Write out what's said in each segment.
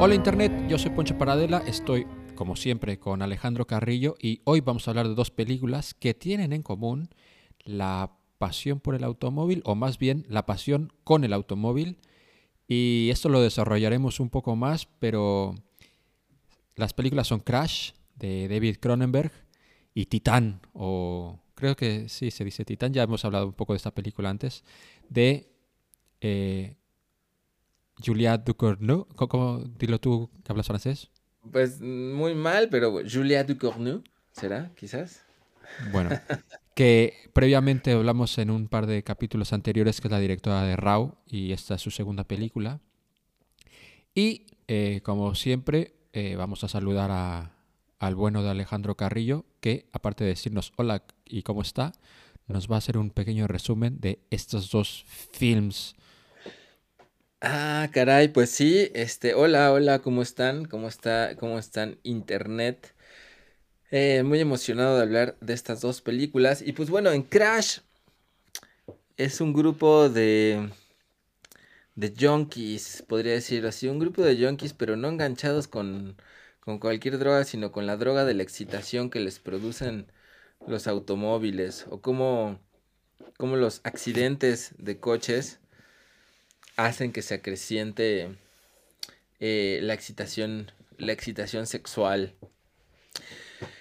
Hola Internet, yo soy Poncho Paradela, estoy como siempre con Alejandro Carrillo y hoy vamos a hablar de dos películas que tienen en común la pasión por el automóvil o más bien la pasión con el automóvil. Y esto lo desarrollaremos un poco más, pero las películas son Crash de David Cronenberg y Titán o creo que sí se dice Titán, ya hemos hablado un poco de esta película antes de eh, Juliette Ducournau. ¿Cómo, dilo tú que hablas francés? Pues muy mal, pero Juliette Ducournau, ¿será? Quizás. Bueno, que previamente hablamos en un par de capítulos anteriores que es la directora de Raw y esta es su segunda película. Y eh, como siempre, eh, vamos a saludar a, al bueno de Alejandro Carrillo, que aparte de decirnos hola y cómo está, nos va a hacer un pequeño resumen de estos dos films Ah, caray, pues sí, este, hola, hola, ¿cómo están? ¿Cómo está, cómo están Internet? Eh, muy emocionado de hablar de estas dos películas. Y pues bueno, en Crash es un grupo de de junkies, podría decir así, un grupo de junkies, pero no enganchados con, con cualquier droga, sino con la droga de la excitación que les producen los automóviles o como, como los accidentes de coches hacen que se acreciente eh, la excitación, la excitación sexual.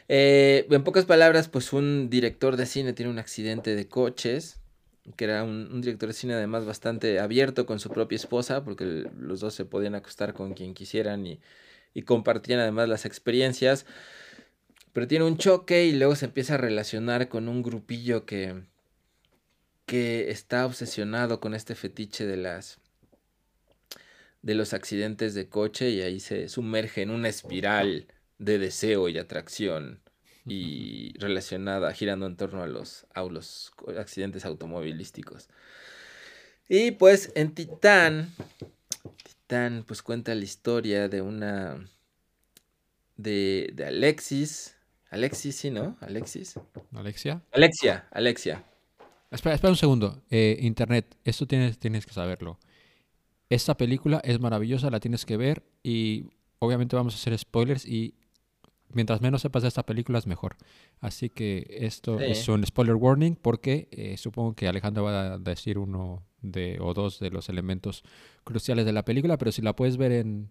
Eh, en pocas palabras, pues un director de cine tiene un accidente de coches, que era un, director de cine además bastante abierto con su propia esposa, porque los dos se podían acostar con quien quisieran y, y compartían además las experiencias. Pero tiene un choque y luego se empieza a relacionar con un grupillo que, que está obsesionado con este fetiche de las de los accidentes de coche y ahí se sumerge en una espiral de deseo y atracción y relacionada, girando en torno a los, a los accidentes automovilísticos. Y pues en Titán, Titán pues cuenta la historia de una, de, de Alexis, Alexis, sí, ¿no? Alexis. ¿Alexia? Alexia, Alexia. Espera, espera un segundo. Eh, Internet, esto tienes, tienes que saberlo. Esta película es maravillosa, la tienes que ver y obviamente vamos a hacer spoilers y mientras menos sepas de esta película es mejor. Así que esto es un spoiler warning porque eh, supongo que Alejandro va a decir uno de o dos de los elementos cruciales de la película, pero si la puedes ver en,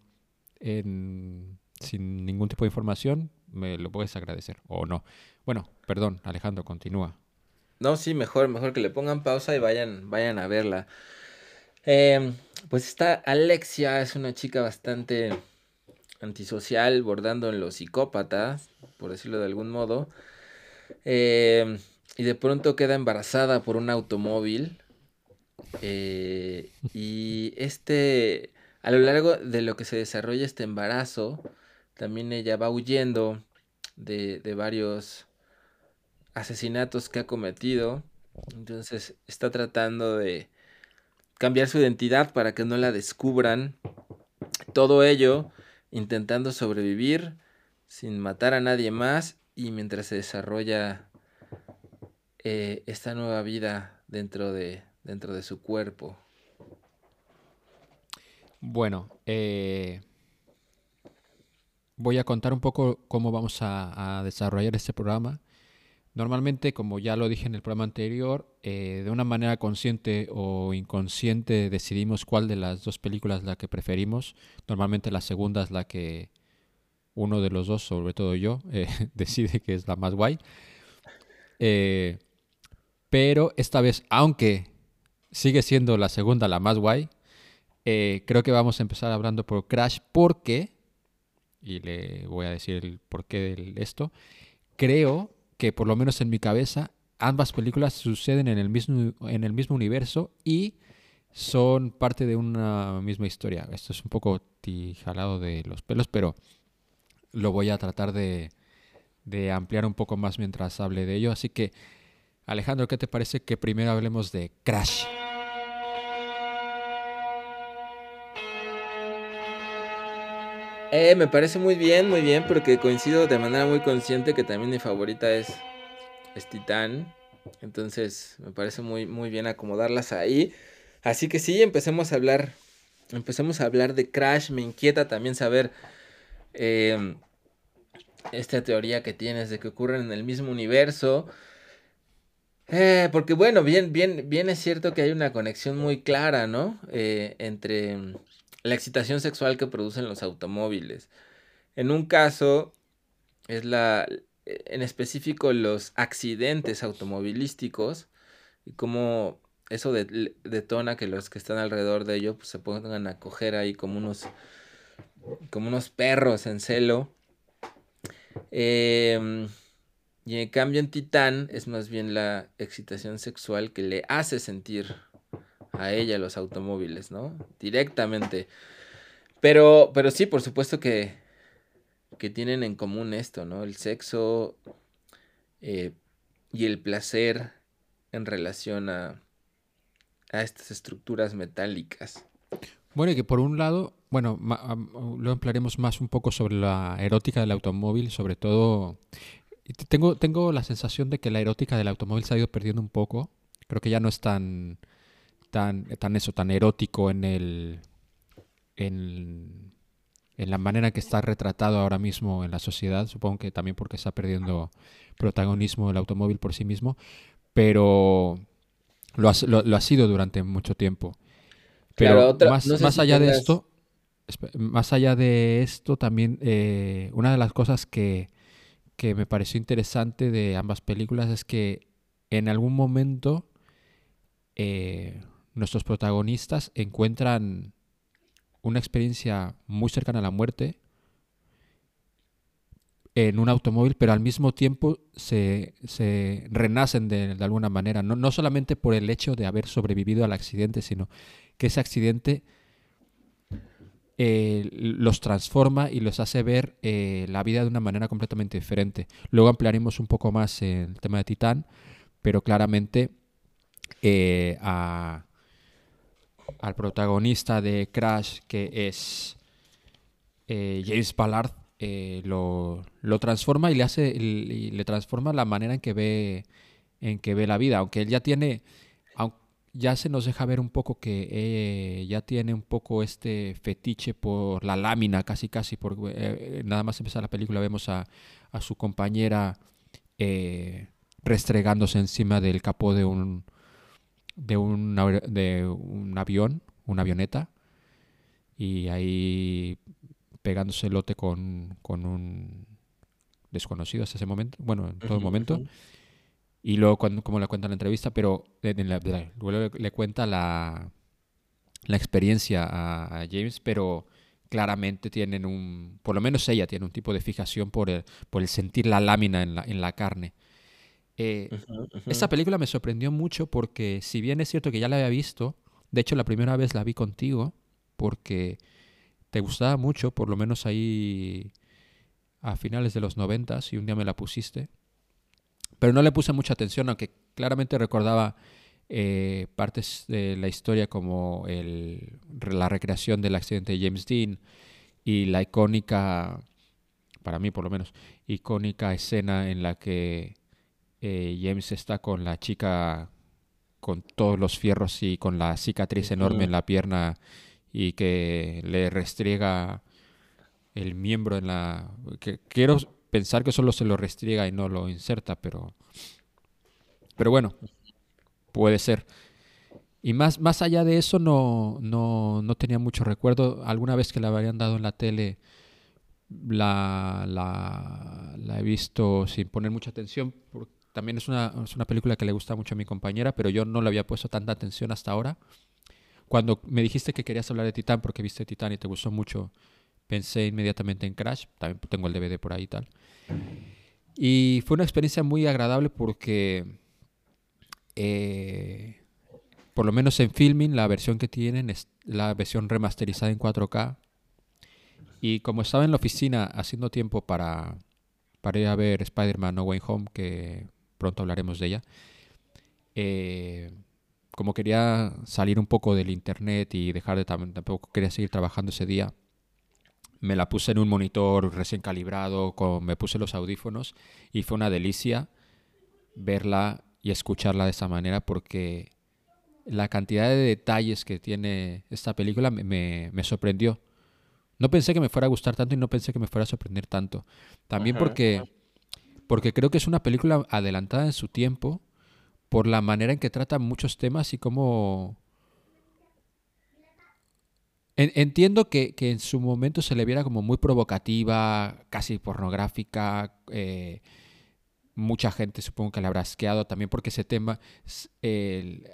en sin ningún tipo de información, me lo puedes agradecer o no. Bueno, perdón, Alejandro, continúa. No, sí, mejor, mejor que le pongan pausa y vayan, vayan a verla. Eh, pues está Alexia, es una chica bastante antisocial, bordando en los psicópatas, por decirlo de algún modo. Eh, y de pronto queda embarazada por un automóvil. Eh, y este, a lo largo de lo que se desarrolla este embarazo, también ella va huyendo de, de varios asesinatos que ha cometido. Entonces está tratando de cambiar su identidad para que no la descubran. Todo ello intentando sobrevivir sin matar a nadie más y mientras se desarrolla eh, esta nueva vida dentro de, dentro de su cuerpo. Bueno, eh, voy a contar un poco cómo vamos a desarrollar este programa. Normalmente, como ya lo dije en el programa anterior, eh, de una manera consciente o inconsciente decidimos cuál de las dos películas la que preferimos. Normalmente la segunda es la que uno de los dos, sobre todo yo, eh, decide que es la más guay. Eh, pero esta vez, aunque sigue siendo la segunda la más guay, creo que vamos a empezar hablando por Crash porque, y le voy a decir el porqué de esto, creo que por lo menos en mi cabeza ambas películas suceden en el mismo, en el mismo universo y son parte de una misma historia. Esto es un poco tijalado de los pelos, pero lo voy a tratar de, de ampliar un poco más mientras hable de ello. Así que, Alejandro, ¿qué te parece que primero hablemos de Crash? Eh, me parece muy bien, muy bien, porque coincido de manera muy consciente que también mi favorita es, es Titán. Entonces me parece muy, muy bien acomodarlas ahí. Así que sí, empecemos a hablar empecemos a hablar de Crash. Me inquieta también saber em, esta teoría que tienes de que ocurren en el mismo universo. Eh, porque bueno, bien, bien, bien es cierto que hay una conexión muy clara, ¿no? Eh, entre la excitación sexual que producen los automóviles. En un caso, es la, en específico los accidentes automovilísticos y cómo eso detona que los que están alrededor de ellos pues, se pongan a coger ahí como unos, como unos perros en celo. Em, y en cambio en Titán es más bien la excitación sexual que le hace sentir a ella los automóviles, ¿no? Directamente. Pero, pero sí, por supuesto que, que tienen en común esto, ¿no? El sexo eh, y el placer en relación a, a estas estructuras metálicas. Bueno, y que por un lado, bueno, lo emplearemos más un poco sobre la erótica del automóvil, sobre todo... Tengo, tengo la sensación de que la erótica del automóvil se ha ido perdiendo un poco. Creo que ya no es tan, tan, tan eso, tan erótico en el... En, en la manera que está retratado ahora mismo en la sociedad, supongo que también porque está perdiendo protagonismo el automóvil por sí mismo, pero lo ha, sido durante mucho tiempo. Pero más, allá de esto, más allá de esto, también eh, una de las cosas que, que me pareció interesante de ambas películas es que en algún momento eh, nuestros protagonistas encuentran una experiencia muy cercana a la muerte en un automóvil, pero al mismo tiempo se, renacen de, alguna manera, no, no, solamente por el hecho de haber sobrevivido al accidente, sino que ese accidente eh, los transforma y los hace ver eh, la vida de una manera completamente diferente. Luego ampliaremos un poco más el tema de Titán, pero claramente eh, al protagonista de Crash, que es James Ballard, eh, lo, transforma y le hace y le transforma la manera en que ve en que ve la vida. Aunque él ya tiene ya se nos deja ver un poco que eh, ya tiene un poco este fetiche por la lámina casi casi por eh, nada más empezar la película vemos a, a su compañera restregándose encima del capó de un de un, de un avión una avioneta y ahí pegándose lote con, con un desconocido hasta ese momento, bueno, en todo momento. Y luego, cuando, como le cuenta en la entrevista, pero luego le, cuenta la, la experiencia a, James, pero claramente tienen un, por lo menos ella tiene un tipo de fijación por el, por el sentir la lámina en la, en la carne. Eh, esta película me sorprendió mucho porque si bien es cierto que ya la había visto, de hecho la primera vez la vi contigo, porque te gustaba mucho, por lo menos ahí a finales de los noventas y un día me la pusiste. Pero no le puse mucha atención, aunque claramente recordaba eh, partes de la historia como el, la recreación del accidente de James Dean y la icónica, para mí por lo menos, icónica escena en la que eh, James está con la chica con todos los fierros y con la cicatriz enorme en la pierna y que le restriega el miembro en la... Que quiero pensar que solo se lo restriega y no lo inserta, pero... Pero bueno, puede ser. Y más, más allá de eso no, no, no tenía mucho recuerdo. Alguna vez que la habían dado en la tele la, la, la he visto sin poner mucha atención. También es una, es una película que le gusta mucho a mi compañera, pero yo no le había puesto tanta atención hasta ahora. Cuando me dijiste que querías hablar de Titán porque viste Titán y te gustó mucho, pensé inmediatamente en Crash. También tengo el DVD por ahí y tal. Y fue una experiencia muy agradable porque, eh, por lo menos en filming, la versión que tienen es la versión remasterizada en 4K. Y como estaba en la oficina haciendo tiempo para, para ir a ver Spider-Man No Way Home, que pronto hablaremos de ella, eh, como quería salir un poco del internet y dejar de tampoco quería seguir trabajando ese día, me la puse en un monitor recién calibrado, con, me puse los audífonos y fue una delicia verla y escucharla de esa manera porque la cantidad de detalles que tiene esta película me, me, sorprendió. No pensé que me fuera a gustar tanto y no pensé que me fuera a sorprender tanto. También porque, porque creo que es una película adelantada en su tiempo por la manera en que trata muchos temas y cómo... entiendo que, en su momento se le viera como muy provocativa, casi pornográfica. Eh, mucha gente supongo que la habrá asqueado también porque ese tema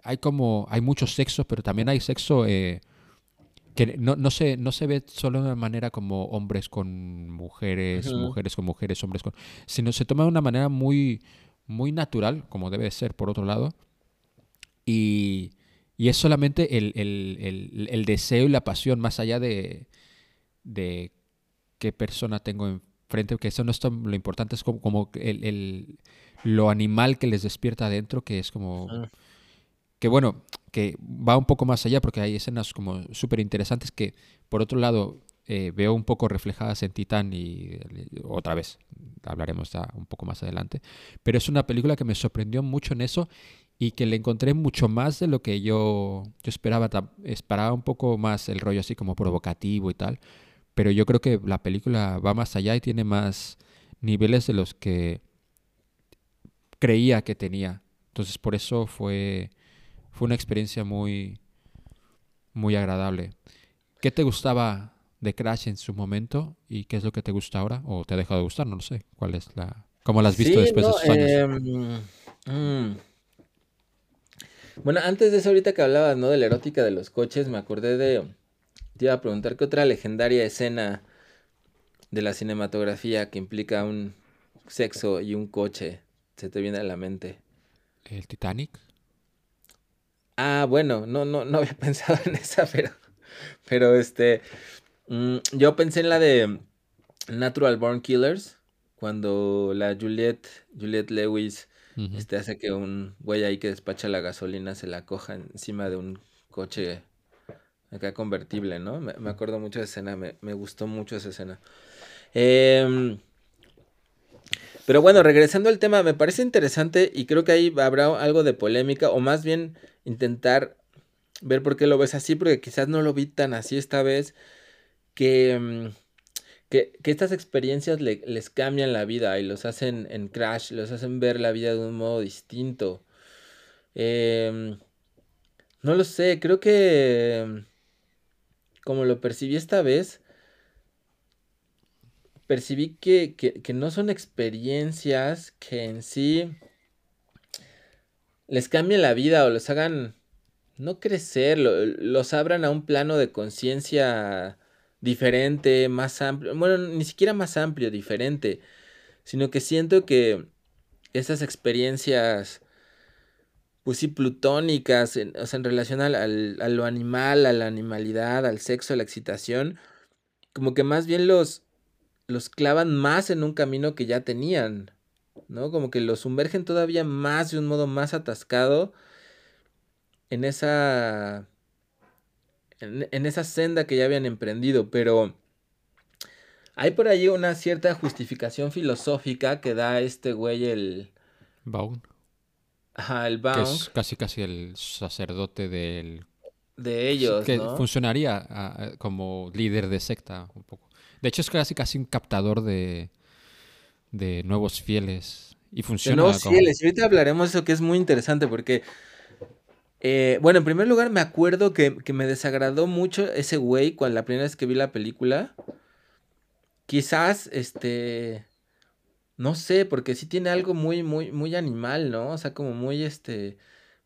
hay como hay mucho sexo pero también hay sexo eh, que no, no, se, no se ve solo de una manera como hombres con mujeres mujeres con mujeres hombres con sino se toma de una manera muy muy natural como debe ser por otro lado. Y, y es solamente el, el, el, deseo y la pasión más allá de, de qué persona tengo en frente, que eso no es lo importante, es como, como el, el, lo animal que les despierta adentro, que es como... Que bueno, que va un poco más allá porque hay escenas como súper interesantes que, por otro lado, eh, veo un poco reflejadas en Titán y, otra vez hablaremos un poco más adelante. Pero es una película que me sorprendió mucho en eso y que le encontré mucho más de lo que yo, yo esperaba. Esperaba un poco más el rollo así como provocativo y tal. Pero yo creo que la película va más allá y tiene más niveles de los que creía que tenía. Entonces por eso fue, fue una experiencia muy, muy agradable. ¿Qué te gustaba de Crash en su momento y qué es lo que te gusta ahora? ¿O te ha dejado de gustar? No lo sé. ¿Cuál es la... ¿Cómo la has visto después de esos años? Em, mm. Bueno, antes de eso, ahorita que hablabas, ¿no? De la erótica de los coches, me acordé de te iba a preguntar qué otra legendaria escena de la cinematografía que implica un sexo y un coche se te viene a la mente. ¿El Titanic? Ah, bueno, no, no, no había pensado en esa, pero, pero este, mm, yo pensé en la de Natural Born Killers, cuando la Juliette, Juliette Lewis, este, hace que un güey ahí que despacha la gasolina se la coja encima de un coche acá convertible, ¿no? Me, acuerdo mucho de esa escena, me, gustó mucho esa escena. Em, pero bueno, regresando al tema, me parece interesante y creo que ahí habrá algo de polémica, o más bien intentar ver por qué lo ves así, porque quizás no lo vi tan así esta vez, que, em, que, estas experiencias les cambian la vida y los hacen en Crash, los hacen ver la vida de un modo distinto. Em, no lo sé, creo que como lo percibí esta vez, percibí que, no son experiencias que en sí les cambien la vida o los hagan no crecer, los abran a un plano de conciencia diferente, más amplio, bueno, ni siquiera más amplio, diferente, sino que siento que esas experiencias pues sí, plutónicas, en, o sea, en relación al, a lo animal, a la animalidad, al sexo, a la excitación, como que más bien los, los clavan más en un camino que ya tenían, ¿no? Como que los sumergen todavía más de un modo más atascado en esa, en, en esa senda que ya habían emprendido, pero... Hay por ahí una cierta justificación filosófica que da este güey el... Baum. Ajá, el Baum. Que es casi casi el sacerdote del... De ellos, Que funcionaría ah, como líder de secta un poco. De hecho es casi casi un captador de, de nuevos fieles. Y funciona de nuevos fieles. Y ahorita hablaremos de eso que es muy interesante porque... Eh, bueno, en primer lugar me acuerdo que, que me desagradó mucho ese güey cuando la primera vez que vi la película. Quizás, este no sé, porque sí tiene algo muy, muy, muy animal, ¿no? O sea, como muy, este,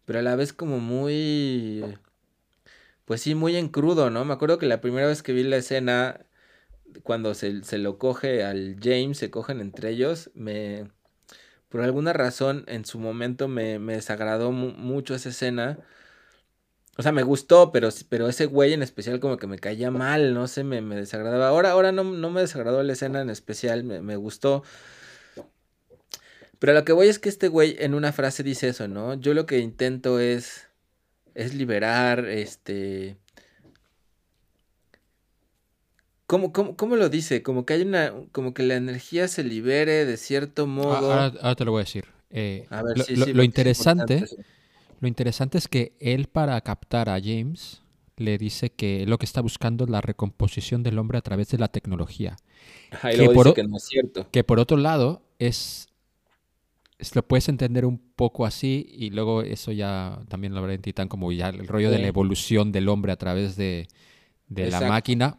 pero a la vez como muy, pues sí, muy en crudo, ¿no? Me acuerdo que la primera vez que vi la escena, cuando se, se lo coge al James, se cogen entre ellos, me, por alguna razón, en su momento me, me desagradó mucho esa escena. O sea, me gustó, pero, pero ese güey en especial como que me caía mal, no sé, me, me desagradaba. Ahora, ahora no, no me desagradó la escena en especial, me, me gustó. Pero lo que voy es que este güey en una frase dice eso, ¿no? Yo lo que intento es, es liberar, este... ¿Cómo, cómo, lo dice? Como que hay una, como que la energía se libere de cierto ah, modo. Ahora, te lo voy a decir. Eh, a ver, lo, lo, interesante, Lo interesante es que él para captar a James le dice que lo que está buscando es la recomposición del hombre a través de la tecnología. que, por, que no es cierto. Que por otro lado es, lo puedes entender un poco así y luego eso ya también lo habrá en Titán como ya el rollo de la evolución del hombre a través de, la máquina,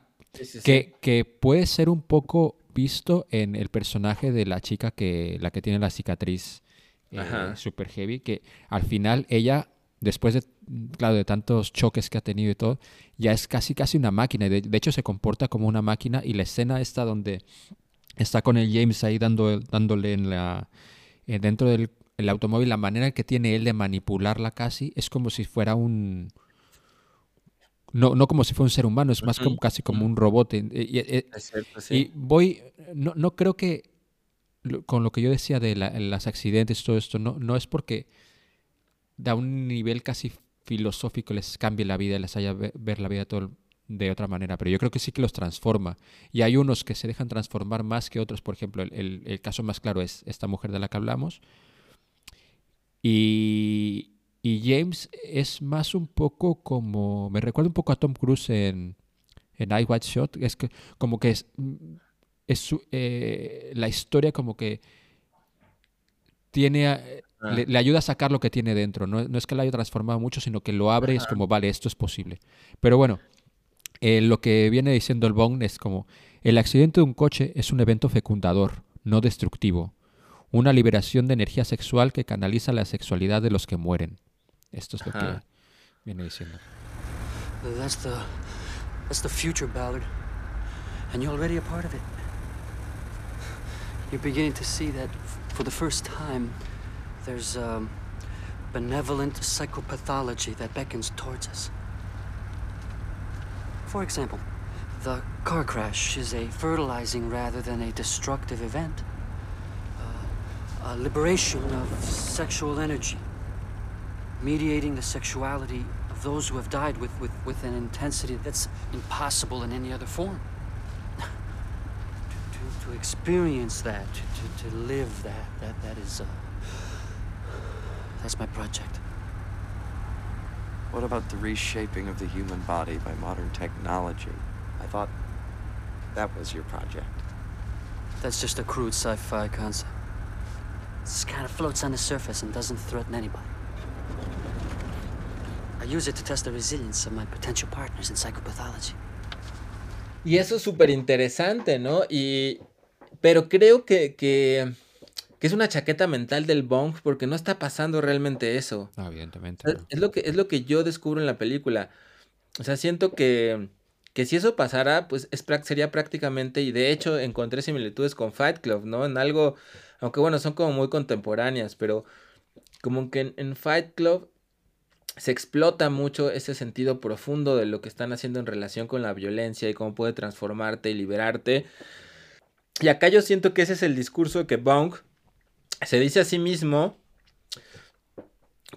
que, que puede ser un poco visto en el personaje de la chica que la que tiene la cicatriz eh, super heavy, que al final ella, después de, claro, de tantos choques que ha tenido y todo, ya es casi casi una máquina. De, de hecho, se comporta como una máquina. Y la escena está donde está con el James ahí dando, dándole en la, eh, dentro del automóvil, la manera que tiene él de manipularla casi es como si fuera un... No, no como si fuera un ser humano, es más como, casi como un robot. Y, y voy, no, no creo que con lo que yo decía de la, los accidentes, todo esto, no, no es porque da un nivel casi filosófico les cambie la vida, les haya ver la vida todo, de otra manera, pero yo creo que sí que los transforma. Y hay unos que se dejan transformar más que otros, por ejemplo, el, el, caso más claro es esta mujer de la que hablamos. Y, y, James es más un poco como, me recuerda un poco a Tom Cruise en, en I Watch Shot, es que como que es, es eh, la historia como que tiene, ah. le, ayuda a sacar lo que tiene dentro. No, es que la haya transformado mucho, sino que lo abre y es como, vale, esto es posible. Pero bueno, eh, lo que viene diciendo el Bong es como, el accidente de un coche es un evento fecundador, no destructivo. Una liberación de energía sexual que canaliza la sexualidad de los que mueren. Esto es lo que viene diciendo. That's the, that's the future, Ballard. And you're already a part of it. you're beginning to see that for the first time, there's um, benevolent psychopathology that beckons towards us. For example, the car crash is a fertilizing rather than a destructive event. Uh, a liberation of sexual energy, mediating the sexuality of those who have died with, with, with an intensity that's impossible in any other form. to to, to experience that, to, to live that, that, that is, uh, that's my project. What about the reshaping of the human body by modern technology? I thought that was your project. That's just a crude sci-fi concept. This kind of floats on the surface and doesn't threaten anybody. I use it to test the resilience of my potential partners in psychopathology. Y eso es súper interesante, ¿no? Y Pero creo que, que, es una chaqueta mental del Bong porque no está pasando realmente eso. evidentemente. Es, lo que, es lo que yo descubro en la película. O sea, siento que, que si eso pasara, pues es, sería prácticamente, y de hecho encontré similitudes con Fight Club, ¿no? En algo, aunque bueno, son como muy contemporáneas, pero como que en Fight Club se explota mucho ese sentido profundo de lo que están haciendo en relación con la violencia y cómo puede transformarte y liberarte. Y acá yo siento que ese es el discurso que Bong se dice a sí mismo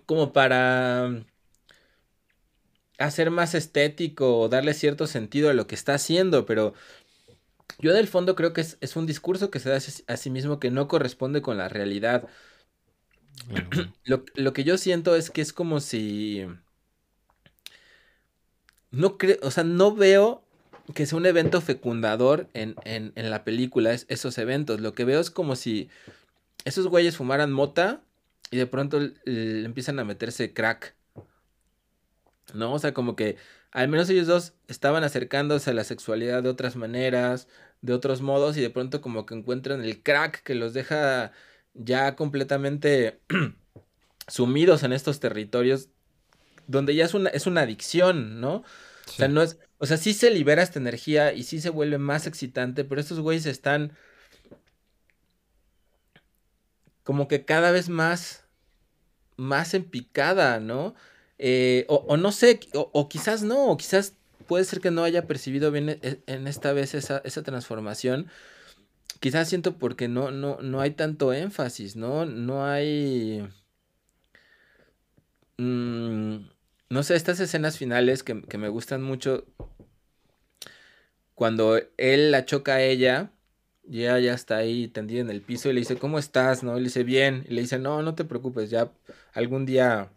como para hacer más estético o darle cierto sentido a lo que está haciendo, pero yo del fondo creo que es, un discurso que se da a sí mismo que no corresponde con la realidad. Lo, lo, que yo siento es que es como si... No creo, o sea, no veo que sea un evento fecundador en, la película, es, esos eventos. Lo que veo es como si esos güeyes fumaran mota y de pronto le empiezan a meterse crack. ¿No? O sea, como que al menos ellos dos estaban acercándose a la sexualidad de otras maneras, de otros modos, y de pronto como que encuentran el crack que los deja ya completamente sumidos en estos territorios donde ya es una, es una adicción, ¿no? O sea, no es, o sea, sí se libera esta energía y sí se vuelve más excitante, pero estos güeyes están como que cada vez más, más en picada, ¿no? Eh, o, no sé, o, quizás no, o quizás puede ser que no haya percibido bien e, en esta vez esa, transformación. Quizás siento porque no, no, no hay tanto énfasis, ¿no? No hay... Mm, no sé, estas escenas finales que, me gustan mucho, cuando él la choca a ella, y ella ya está ahí tendida en el piso y le dice, ¿cómo estás? ¿No? Y le dice, bien. Y le dice, no, no te preocupes, ya algún día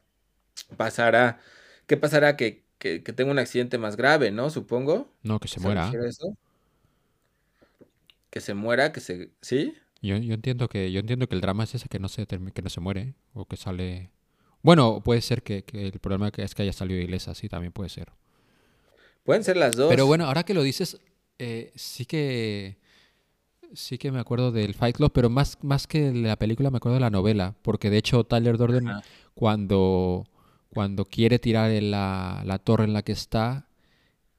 pasará? ¿Qué pasará? Que, que, tenga un accidente más grave, ¿no? Supongo. No, que se, muera. Que se muera, que se... ¿Sí? Yo, yo, entiendo que yo entiendo que el drama es ese que no se que no se muere o que sale bueno puede ser que, el problema es que haya salido ilesa sí también puede ser. Pueden ser las dos. Pero bueno ahora que lo dices eh, sí que sí que me acuerdo del Fight Club pero más más que de la película me acuerdo de la novela porque de hecho Tyler Durden cuando cuando quiere tirar la, la torre en la que está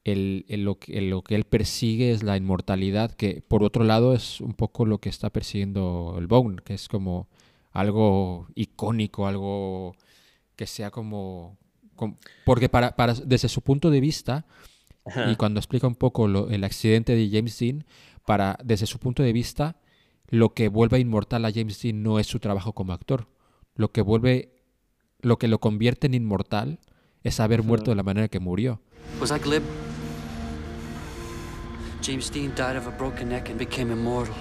el, lo, que, lo, que él persigue es la inmortalidad, que por otro lado es un poco lo que está persiguiendo el Bone, que es como algo icónico, algo que sea como... porque para, para, desde su punto de vista, y cuando explica un poco el accidente de James Dean, para, desde su punto de vista, lo que vuelve inmortal a James Dean no es su trabajo como actor. Lo que vuelve, lo que lo convierte en inmortal es haber muerto de la manera que murió. Was I glib? James Dean died of a broken neck and became immortal.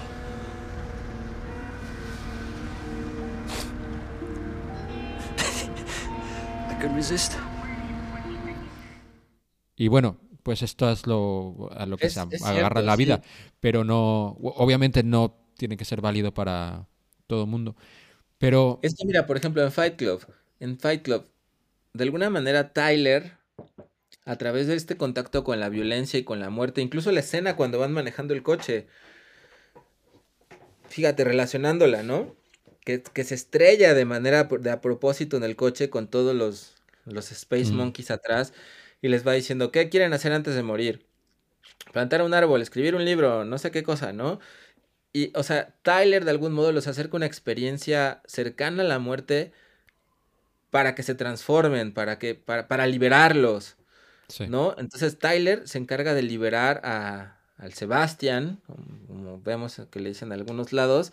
I couldn't resist. Y bueno, pues esto es lo a lo que se agarra la vida, pero no, obviamente no tiene que ser válido para todo el mundo. Pero es que mira, por ejemplo, en Fight Club, en Fight Club, de alguna manera Tyler a través de este contacto con la violencia y con la muerte, incluso la escena cuando van manejando el coche. Fíjate, relacionándola, ¿no? Que, se estrella de manera de a propósito en el coche con todos los, los Space Monkeys atrás y les va diciendo, ¿qué quieren hacer antes de morir? Plantar un árbol, escribir un libro, no sé qué cosa, ¿no? Y, o sea, Tyler de algún modo los acerca una experiencia cercana a la muerte para que se transformen, para, que, para, para liberarlos. ¿No? Entonces Tyler se encarga de liberar a, al Sebastián, como vemos que le dicen algunos lados,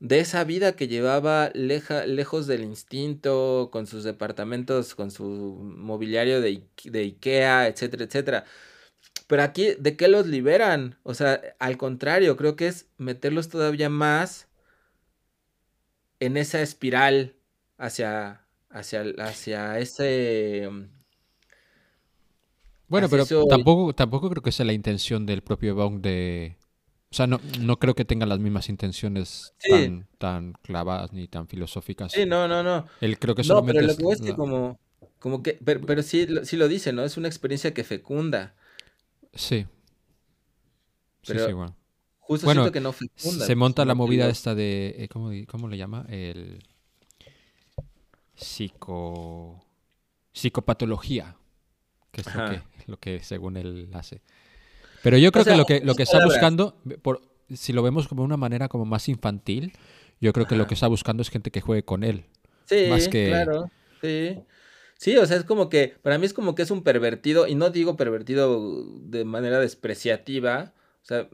de esa vida que llevaba lejos del instinto, con sus departamentos, con su mobiliario de, de Ikea, etcétera, etcétera. Pero aquí, ¿de qué los liberan? O sea, al contrario, creo que es meterlos todavía más en esa espiral hacia, hacia, hacia ese bueno, pero tampoco, tampoco creo que sea la intención del propio Bong de... O sea, no, no creo que tenga las mismas intenciones tan, tan clavadas ni tan filosóficas. Sí, no, no, no. Él creo que no, pero lo que es que como, como que... Pero, sí, sí lo dice, ¿no? Es una experiencia que fecunda. Sí. Pero sí, sí, bueno. Justo siento que no fecunda. Se monta la movida esta de... Eh, ¿cómo, ¿Cómo le llama? El... Psico... Psicopatología. Que es lo que lo que según él hace. Pero yo creo que lo que, lo que está buscando, por, si lo vemos como una manera como más infantil, yo creo que lo que está buscando es gente que juegue con él. Sí, más que... claro. Sí. Sí, o sea, es como que, para mí es como que es un pervertido, y no digo pervertido de manera despreciativa, o sea,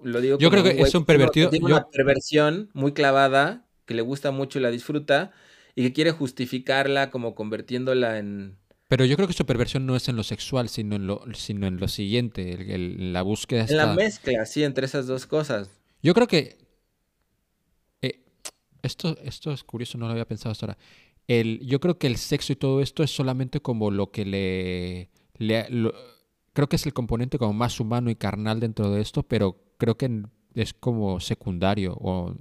lo digo Yo creo que es un pervertido. Tiene una perversión muy clavada, que le gusta mucho y la disfruta, y que quiere justificarla como convirtiéndola en, pero yo creo que su perversión no es en lo sexual, sino en lo, sino en lo siguiente, el, la búsqueda. En la mezcla, sí, entre esas dos cosas. Yo creo que. Eh, esto, esto es curioso, no lo había pensado hasta ahora. El, yo creo que el sexo y todo esto es solamente como lo que le. creo que es el componente como más humano y carnal dentro de esto, pero creo que es como secundario o.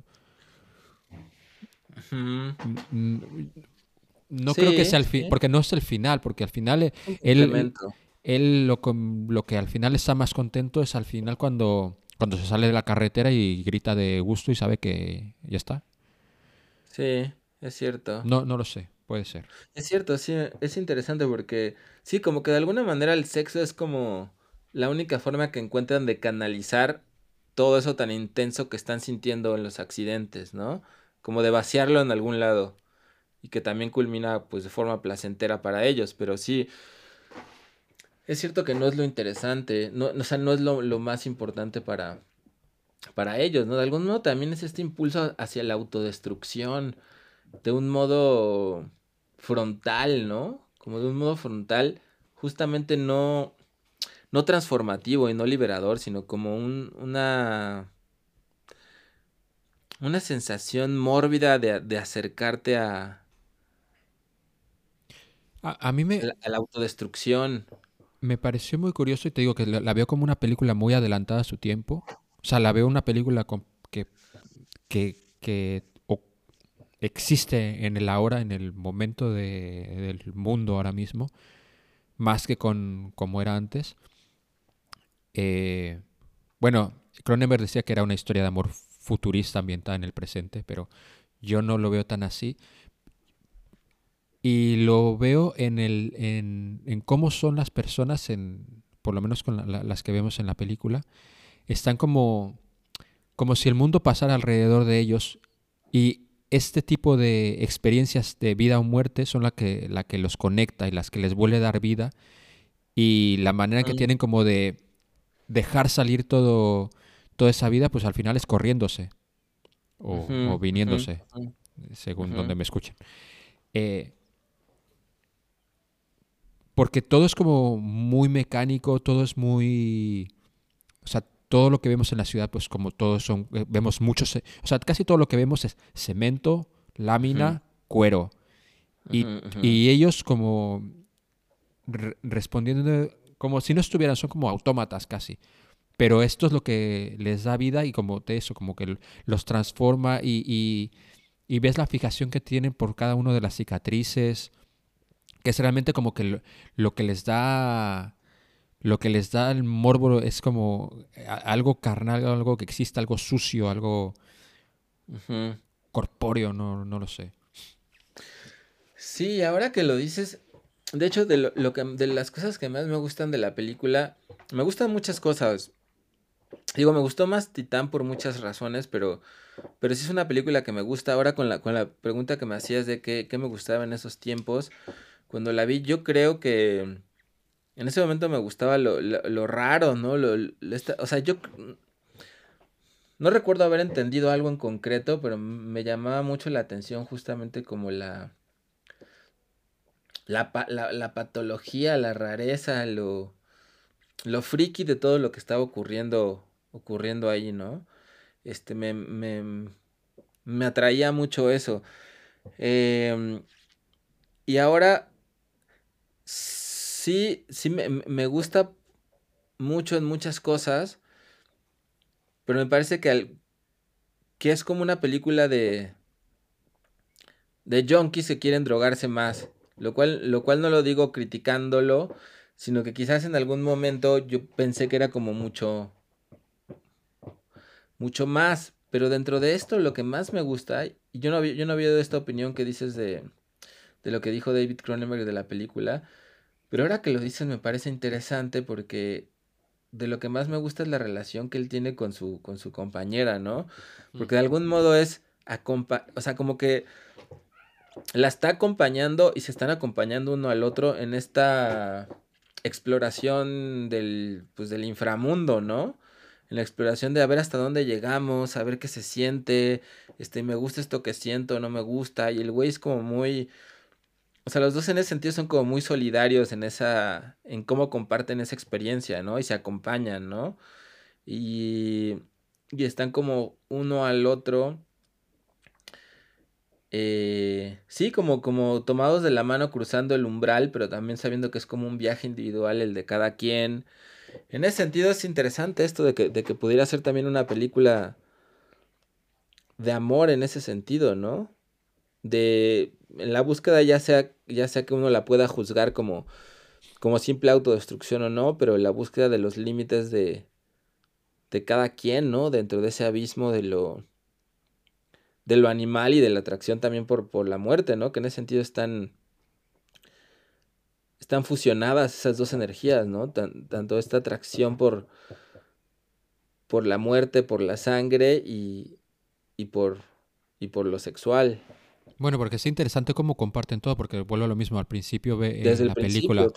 No creo que sea el fin, porque no es el final, porque al final él, él lo, lo, que al final está más contento es al final cuando, cuando se sale de la carretera y grita de gusto y sabe que ya está. Sí, es cierto. No, no lo sé, puede ser. Es cierto, sí, es interesante porque sí, como que de alguna manera el sexo es como la única forma que encuentran de canalizar todo eso tan intenso que están sintiendo en los accidentes, ¿no? Como de vaciarlo en algún lado y que también culmina pues de forma placentera para ellos, pero sí, es cierto que no es lo interesante, no, o sea, no es lo, más importante para, para ellos, ¿no? De algún modo también es este impulso hacia la autodestrucción, de un modo frontal, ¿no? Como de un modo frontal, justamente no, no transformativo y no liberador, sino como un, una, una sensación mórbida de, de acercarte a, A, mí me... La, la, autodestrucción. Me pareció muy curioso y te digo que la, veo como una película muy adelantada a su tiempo. O sea, la veo una película con, que, que, que existe en el ahora, en el momento de, del mundo ahora mismo, más que con como era antes. Eh, bueno, Cronenberg decía que era una historia de amor futurista ambientada en el presente, pero yo no lo veo tan así. Y lo veo en, el, en, en cómo son las personas, en, por lo menos con las que vemos en la película. Están como, como si el mundo pasara alrededor de ellos y este tipo de experiencias de vida o muerte son la que, la que los conecta y las que les vuelve a dar vida y la manera que tienen como de dejar salir todo, toda esa vida, pues al final es corriéndose o, viniéndose, según donde me escuchen. Eh, porque todo es como muy mecánico, todo es muy... O sea, todo lo que vemos en la ciudad, pues como todos son, eh, vemos muchos, o sea, casi todo lo que vemos es cemento, lámina, cuero. Y, y, ellos como respondiendo, como si no estuvieran, son como autómatas casi. Pero esto es lo que les da vida y como de eso, como que los transforma y, y, y ves la fijación que tienen por cada una de las cicatrices que es realmente como que lo, que les da lo que les da el morbo es como algo carnal, algo que existe, algo sucio, algo corpóreo, no, no lo sé. Sí, ahora que lo dices, de hecho, de, lo, que, de las cosas que más me gustan de la película, me gustan muchas cosas. Digo, me gustó más Titán por muchas razones, pero, pero sí es una película que me gusta. Ahora con la, con la pregunta que me hacías de qué, qué me gustaba en esos tiempos, cuando la vi, yo creo que en ese momento me gustaba lo, lo, raro, ¿no? Lo, o sea, yo no recuerdo haber entendido algo en concreto, pero me llamaba mucho la atención justamente como la, la, la, patología, la rareza, lo, lo friki de todo lo que estaba ocurriendo, ocurriendo ahí, ¿no? Este, me, me, me atraía mucho eso. Em, y ahora sí, sí me, gusta mucho en muchas cosas, pero me parece que, que es como una película de, de junkies que quieren drogarse más, lo cual, lo cual no lo digo criticándolo, sino que quizás en algún momento yo pensé que era como mucho, mucho más, pero dentro de esto lo que más me gusta, y yo no, había, yo no había dado esta opinión que dices de, de lo que dijo David Cronenberg de la película, pero ahora que lo dices me parece interesante porque de lo que más me gusta es la relación que él tiene con su, con su compañera, ¿no? Porque de algún modo es, o sea, como que la está acompañando y se están acompañando uno al otro en esta exploración del, pues, del inframundo, ¿no? En la exploración de a ver hasta dónde llegamos, a ver qué se siente, este, me gusta esto que siento, no me gusta, y el güey es como muy, o sea, los dos en ese sentido son como muy solidarios en esa, en cómo comparten esa experiencia, ¿no? Y se acompañan, ¿no? Y, y están como uno al otro. Eh, sí, como, como tomados de la mano cruzando el umbral, pero también sabiendo que es como un viaje individual el de cada quien. En ese sentido es interesante esto de que, de que pudiera ser también una película de amor en ese sentido, ¿no? De en la búsqueda ya sea, ya sea que uno la pueda juzgar como, como simple autodestrucción o no, pero la búsqueda de los límites de, de cada quien, ¿no? Dentro de ese abismo de lo, de lo animal y de la atracción también por, por la muerte, ¿no? Que en ese sentido están, están fusionadas esas dos energías, ¿no? tanto esta atracción por, por la muerte, por la sangre y, y, por, y por lo sexual. Bueno, porque es interesante cómo comparten todo, porque vuelvo a lo mismo. Al principio ve en la película,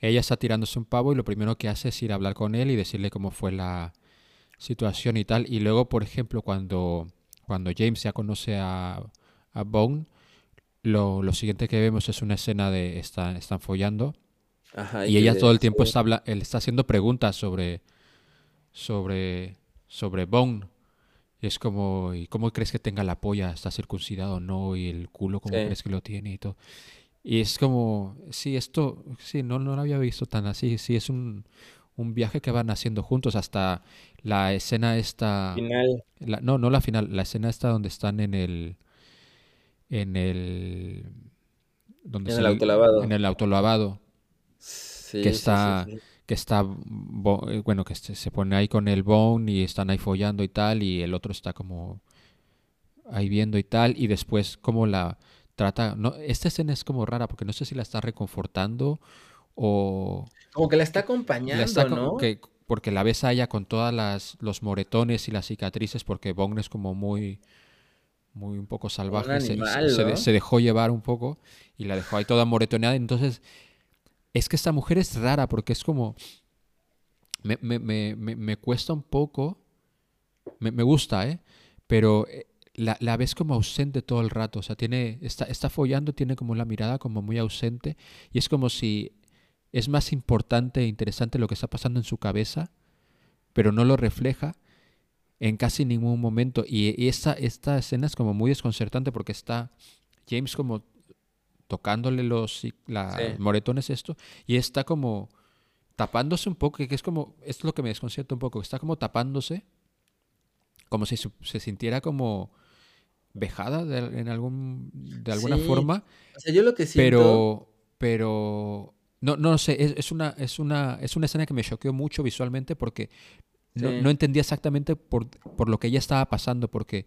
ella está tirándose un pavo y lo primero que hace es ir a hablar con él y decirle cómo fue la situación y tal. Y luego, por ejemplo, cuando, cuando James ya conoce a, a Bone, lo, lo siguiente que vemos es una escena de están, están follando. y, ella todo el tiempo está, él está haciendo preguntas sobre, sobre, sobre Bone es como, ¿y cómo crees que tenga la polla? ¿Está circuncidado o no? ¿Y el culo cómo crees que lo tiene? Y todo. Y es como, sí, esto, sí, no, no lo había visto tan así. Sí, es un, un viaje que van haciendo juntos hasta la escena esta... Final. la- no, no la final, la escena esta donde están en el... En el... Donde En el autolavado. En el autolavado. Sí, que sí, está sí, sí. Que está eh, bueno que se pone ahí con el Bone y están ahí follando y tal y el otro está como ahí viendo y tal y después como la trata no esta escena es como rara porque no sé si la está reconfortando o Como que la está la acompañando, está ¿no? que porque la ves a ella con todas las los moretones y las cicatrices porque Bone es como muy muy un poco salvaje se- se dejó llevar un poco y la dejó ahí toda moretoneada. Entonces es que esta mujer es rara porque es como. Me, me- me- me- cuesta un poco. Me, me gusta, ¿eh? Pero eh, la, la ves como ausente todo el rato. O sea, tiene, está, está follando, tiene como la mirada como muy ausente. Y es como si es más importante e interesante lo que está pasando en su cabeza, pero no lo refleja en casi ningún momento. Y, y esta, esta escena es como muy desconcertante porque está James como tocándole los ci- la- Sí. moretones esto y está como tapándose un poco, que es como, esto es lo que me desconcierta un poco, está como tapándose, como si se sintiera como vejada de, en algún, de alguna Sí, forma, O sea, yo lo que siento... pero, pero, no, no sé, es, es una, es, una, es una escena que me choqueó mucho visualmente porque no, no entendía exactamente por, por lo que ella estaba pasando, porque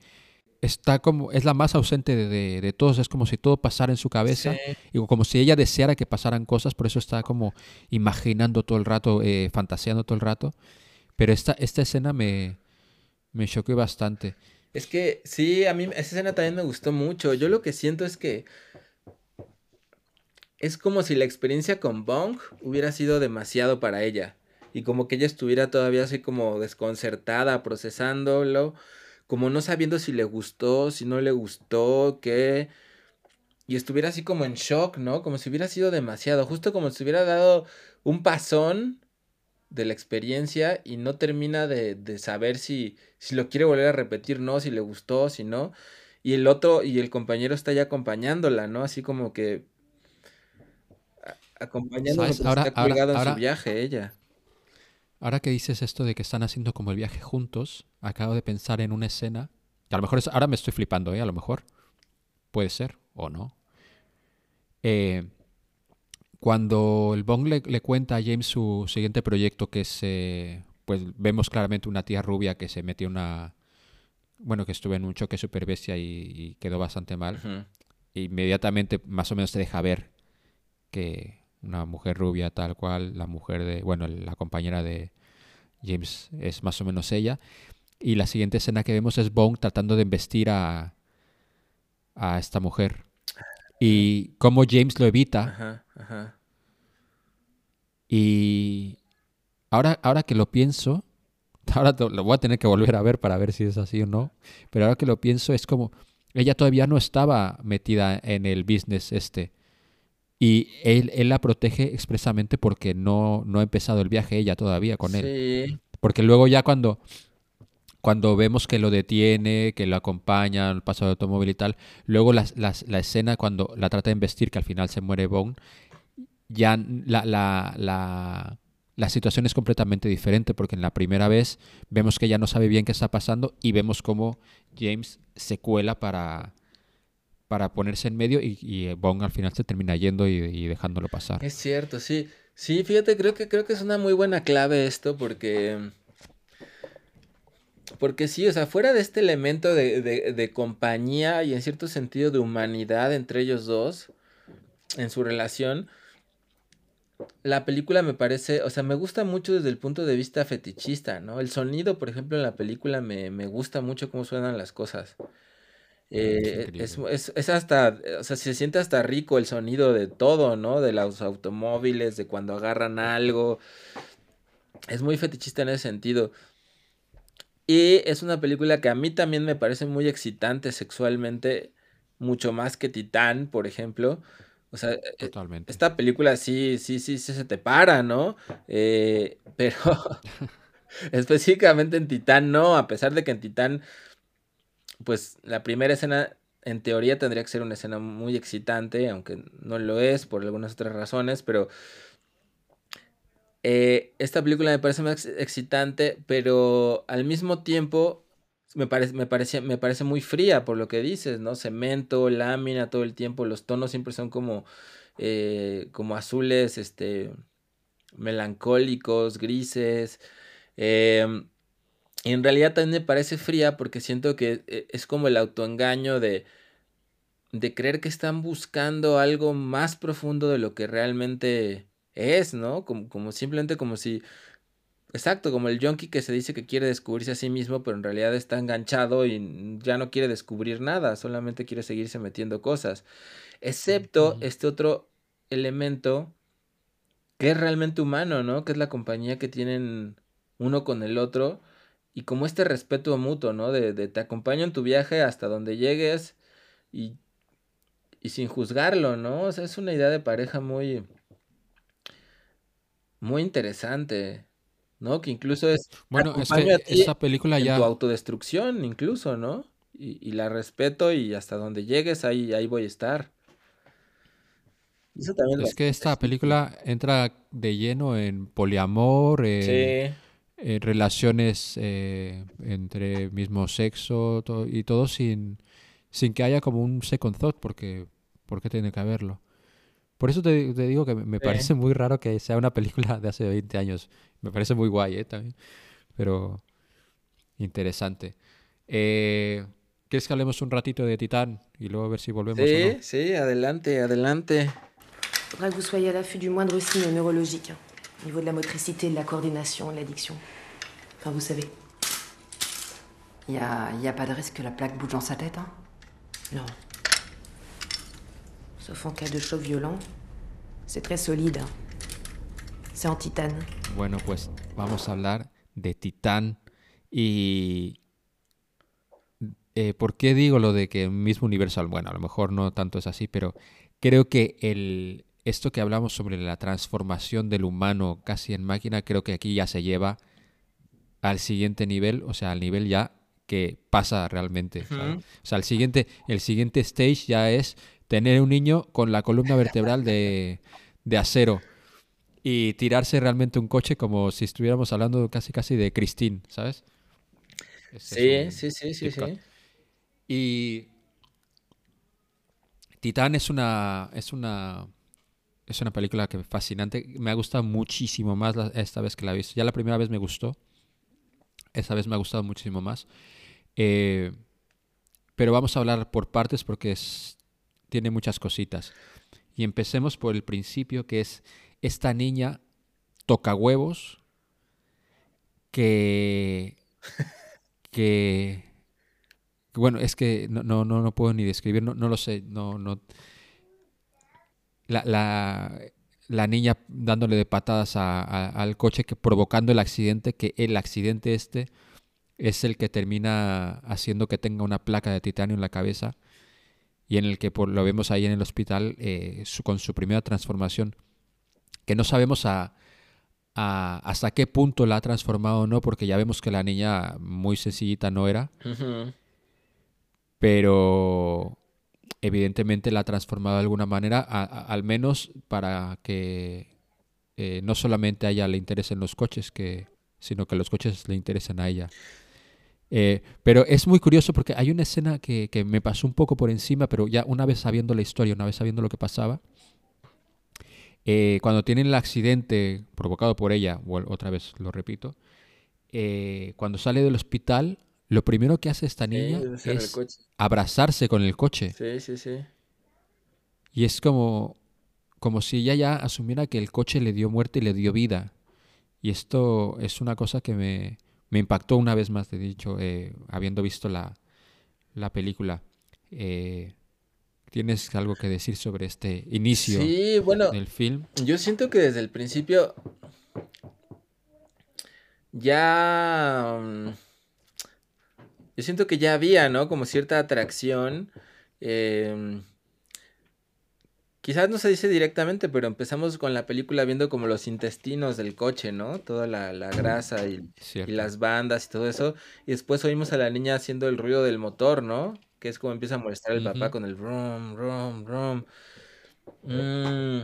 está como, es la más ausente de, de- de todos, es como si todo pasara en su cabeza, Sí. y como si ella deseara que pasaran cosas, por eso está como imaginando todo el rato, eh, fantaseando todo el rato, pero esta, esta escena me, me choqueó bastante. Es que sí, a mí esa escena también me gustó mucho. Yo lo que siento es que es como si la experiencia con Bong hubiera sido demasiado para ella. Y como que ella estuviera todavía así como desconcertada, procesándolo, como no sabiendo si le gustó, si no le gustó, qué. Y estuviera así como en shock, ¿no? Como si hubiera sido demasiado. Justo como si hubiera dado un pasón de la experiencia y no termina de, de saber si, si lo quiere volver a repetir, no, si le gustó, si no. Y el otro, y el compañero está ya acompañándola, ¿no? Así como que acompañándola, está ahora- en su viaje ella. Ahora que dices esto de que están haciendo como el viaje juntos, acabo de pensar en una escena, que a lo mejor es- ahora me estoy flipando, ¿eh? A lo mejor puede ser o no. Eh, cuando el Bong le, le cuenta a James su siguiente proyecto, que es, eh, pues vemos claramente una tía rubia que se metió una, bueno, que estuvo en un choque super bestia y, y quedó bastante mal. Inmediatamente más o menos te deja ver que una mujer rubia tal cual, la mujer de, bueno, la compañera de James es más o menos ella. Y la siguiente escena que vemos es Bong tratando de embestir a, a esta mujer. Y cómo James lo evita. Ajá, ajá. Y ahora, ahora que lo pienso, ahora lo voy a tener que volver a ver para ver si es así o no, pero ahora que lo pienso es como, ella todavía no estaba metida en el business este. Y él, él la protege expresamente porque no, no ha empezado el viaje ella todavía con él. Sí, Porque luego ya cuando, cuando vemos que lo detiene, que lo acompaña al paso de automóvil y tal, luego las- las- la escena cuando la trata de investir, que al final se muere Bone, ya la, la, la, la situación es completamente diferente, porque en la primera vez vemos que ella no sabe bien qué está pasando y vemos cómo James se cuela para, para ponerse en medio y, y Bone al final se termina yendo y, y dejándolo pasar. es cierto, sí. Sí, fíjate, creo que creo que es una muy buena clave esto porque porque sí, o sea, fuera de este elemento de, de, de compañía y en cierto sentido de humanidad entre ellos dos en su relación, la película me parece, o sea, me gusta mucho desde el punto de vista fetichista, ¿no? El sonido, por ejemplo, en la película me, me gusta mucho cómo suenan las cosas. Eh, es, increíble. es- es hasta, o sea, se siente hasta rico el sonido de todo, ¿no? De los automóviles, de cuando agarran algo. Es muy fetichista en ese sentido. Y es una película que a mí también me parece muy excitante sexualmente, mucho más que Titán, por ejemplo. O sea, eh, Totalmente. esta película sí, sí, sí, sí se te para, ¿no? Eh, pero específicamente en Titán no, a pesar de que en Titán, pues la primera escena en teoría tendría que ser una escena muy excitante, aunque no lo es por algunas otras razones, pero eh, esta película me parece más excitante, pero al mismo tiempo me parece, me, parece, me parece muy fría por lo que dices, ¿no? Cemento, lámina todo el tiempo, los tonos siempre son como, eh, como azules, este, melancólicos, grises. Em, en realidad también me parece fría porque siento que eh, es como el autoengaño de, de creer que están buscando algo más profundo de lo que realmente es, ¿no? Como, como simplemente como si Exacto, como el junkie que se dice que quiere descubrirse a sí mismo, pero en realidad está enganchado y ya no quiere descubrir nada, solamente quiere seguirse metiendo cosas. Excepto este otro elemento que es realmente humano, ¿no? Que es la compañía que tienen uno con el otro y como este respeto mutuo, ¿no? De, de te acompaño en tu viaje hasta donde llegues y, y sin juzgarlo, ¿no? O sea, es una idea de pareja muy, muy interesante. ¿no? Que incluso es... Bueno, es que esa película ya... Tu autodestrucción incluso, ¿no? Y, la respeto y hasta donde llegues ahí, ahí voy a estar. Eso también es que esta película entra de lleno en poliamor, en, relaciones eh, entre mismo sexo y todo sin, sin que haya como un second thought, porque, porque tiene que haberlo. Por eso te, digo que me parece muy raro que sea una película de hace 20 años. Me parece muy guay, ¿eh? También. Pero interesante. Eh, ¿Quieres que hablemos un ratito de Titán y luego a ver si volvemos sí, o no? Sí, adelante, adelante. Faudra que vous soyez à l'affût du moindre signe neurologique. Au niveau de la motricité, de la coordination, de l'addiction. Enfin, vous savez. Il y a, y a pas de risque que la plaque bouge dans sa tête, hein Non. Sauf en cas de choc violent. C'est très solide. C'est en titane. Bueno, pues vamos a hablar de Titán y eh, ¿por qué digo lo de que mismo universal? Bueno, a lo mejor no tanto es así, pero creo que el, esto que hablamos sobre la transformación del humano casi en máquina, creo que aquí ya se lleva al siguiente nivel, o sea, al nivel ya que pasa realmente. O sea, el siguiente, el siguiente stage ya es tener un niño con la columna vertebral de, acero y tirarse realmente un coche como si estuviéramos hablando casi casi de Christine, ¿sabes? sí, sí, sí, sí, sí. Y Titán es una es una es una película que fascinante, me ha gustado muchísimo más esta vez que la he visto. Ya la primera vez me gustó, esta vez me ha gustado muchísimo más. Eh, pero vamos a hablar por partes porque es, tiene muchas cositas. Y empecemos por el principio, que es esta niña toca huevos que, que, bueno, es que no, no, no, puedo ni describir, no, no lo sé, no, no. La, la, la niña dándole de patadas al coche, que provocando el accidente, que el accidente este es el que termina haciendo que tenga una placa de titanio en la cabeza y en el que por, lo vemos ahí en el hospital eh, con su primera transformación, que no sabemos a, hasta qué punto la ha transformado o no, porque ya vemos que la niña muy sencillita no era, pero evidentemente la ha transformado de alguna manera, al menos para que eh, no solamente a ella le interesen los coches, que, sino que los coches le interesen a ella. Eh, pero es muy curioso porque hay una escena que, me pasó un poco por encima, pero ya una vez sabiendo la historia, una vez sabiendo lo que pasaba, eh, cuando tienen el accidente provocado por ella, otra vez lo repito, eh, cuando sale del hospital, lo primero que hace esta niña es abrazarse con el coche. Sí, sí, sí. Y es como, como si ella ya asumiera que el coche le dio muerte y le dio vida. Y esto es una cosa que me, me impactó una vez más, he dicho, eh, habiendo visto la, la película. Eh, ¿Tienes algo que decir sobre este inicio del film? Yo siento que desde el principio ya... Mm, yo siento que ya había, ¿no? Como cierta atracción. Eh, Quizás no se dice directamente, pero empezamos con la película viendo como los intestinos del coche, ¿no? Toda la, grasa y, las bandas y todo eso. Y después oímos a la niña haciendo el ruido del motor, ¿no? que es como empieza a molestar al papá con el rum, rum, rum. Mm.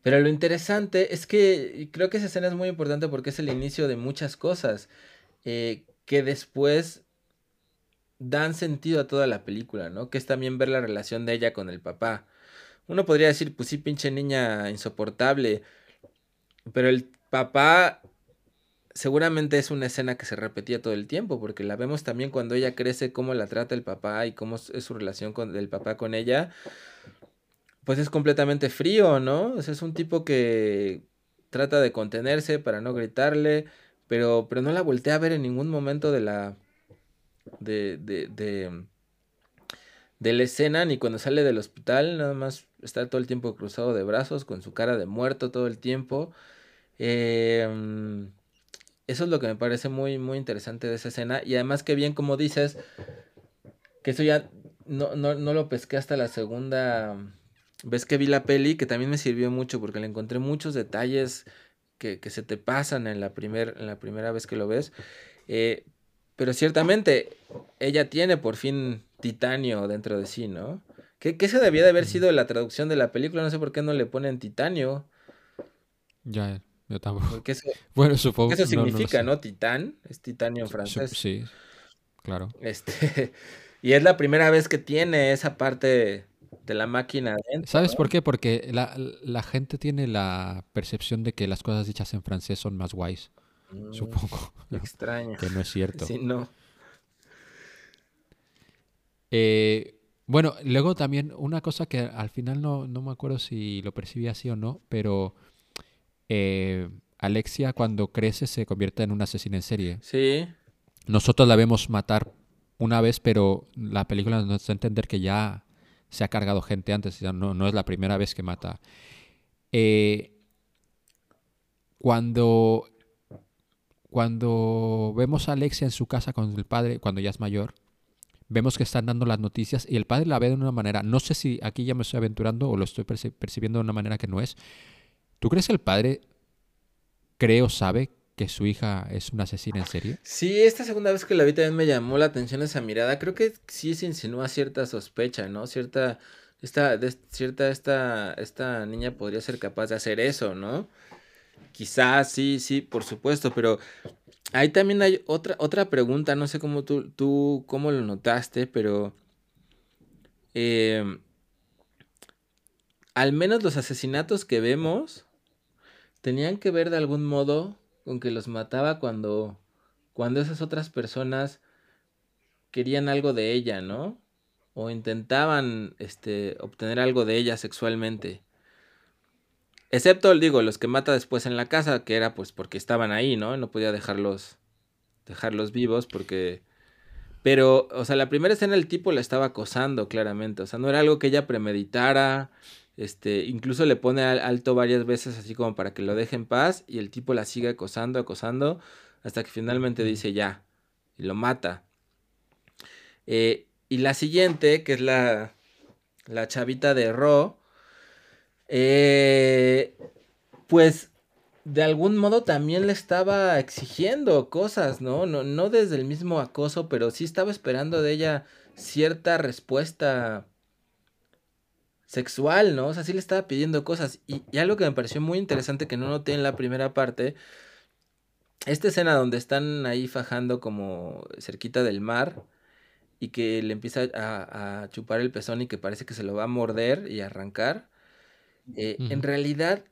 Pero lo interesante es que creo que esa escena es muy importante porque es el inicio de muchas cosas eh, que después dan sentido a toda la película, ¿no? Que es también ver la relación de ella con el papá. Uno podría decir, pues sí, pinche niña insoportable, pero el papá seguramente es una escena que se repetía todo el tiempo, porque la vemos también cuando ella crece, cómo la trata el papá y cómo es su relación con del papá con ella. Pues es completamente frío, ¿no? Es un tipo que trata de contenerse para no gritarle, pero, pero no la voltea a ver en ningún momento de la, de, de, de, de la escena, ni cuando sale del hospital, nada más está todo el tiempo cruzado de brazos, con su cara de muerto todo el tiempo. Eh, eso es lo que me parece muy, muy interesante de esa escena. Y además que bien, como dices, que eso ya no, no, no lo pesqué hasta la segunda vez que vi la peli, que también me sirvió mucho porque le encontré muchos detalles que, que se te pasan en la, primer, en la primera vez que lo ves. Eh, pero ciertamente ella tiene por fin titanio dentro de sí, ¿no? Que, que esa debía de haber sido la traducción de la película, no sé por qué no le ponen titanio, Ya, yo tampoco. porque eso, Bueno, supongo porque eso no- no significa, sé. ¿no? Titán, es titanio en francés. Sí, claro. Este, y es la primera vez que tiene esa parte de la máquina adentro, ¿Sabes ¿no? por qué? Porque la, la gente tiene la percepción de que las cosas dichas en francés son más guays, Mm, supongo, extraño. que no es cierto. Sí, no. Eh, bueno, luego también una cosa que al final no, no me acuerdo si lo percibí así o no, pero eh, Alexia cuando crece se convierte en una asesina en serie. Sí, Nosotros la vemos matar una vez, pero la película nos da a entender que ya se ha cargado gente antes, ya no, no es la primera vez que mata. Eh, cuando, cuando vemos a Alexia en su casa con el padre, cuando ya es mayor, vemos que están dando las noticias y el padre la ve de una manera, no sé si aquí ya me estoy aventurando o lo estoy perci- percibiendo de una manera que no es. ¿Tú crees que el padre cree o sabe que su hija es una asesina en serie? Sí, esta segunda vez que la vi también me llamó la atención esa mirada. Creo que sí se insinúa cierta sospecha, ¿no? Cierta, esta, cierta, esta, esta niña podría ser capaz de hacer eso, ¿no? Quizás, sí, sí, por supuesto, pero ahí también hay otra, otra pregunta, no sé cómo tú, tú, cómo lo notaste, pero em, al menos los asesinatos que vemos tenían que ver de algún modo con que los mataba cuando, cuando esas otras personas querían algo de ella, ¿no? O intentaban, este, obtener algo de ella sexualmente. Excepto, digo, los que mata después en la casa, que era pues porque estaban ahí, ¿no? No podía dejarlos, dejarlos vivos porque... Pero, o sea, la primera escena el tipo la estaba acosando claramente, o sea, no era algo que ella premeditara, este, incluso le pone al- alto varias veces así como para que lo deje en paz y el tipo la sigue acosando, acosando, hasta que finalmente dice ya, y lo mata. Eh, y la siguiente, que es la, la chavita de Ro, eh, pues de algún modo también le estaba exigiendo cosas, ¿no? ¿no? No desde el mismo acoso, pero sí estaba esperando de ella cierta respuesta sexual, ¿no? O sea, sí le estaba pidiendo cosas. Y, y algo que me pareció muy interesante que no noté en la primera parte, esta escena donde están ahí fajando como cerquita del mar y que le empieza a, a chupar el pezón y que parece que se lo va a morder y arrancar. eh, En realidad,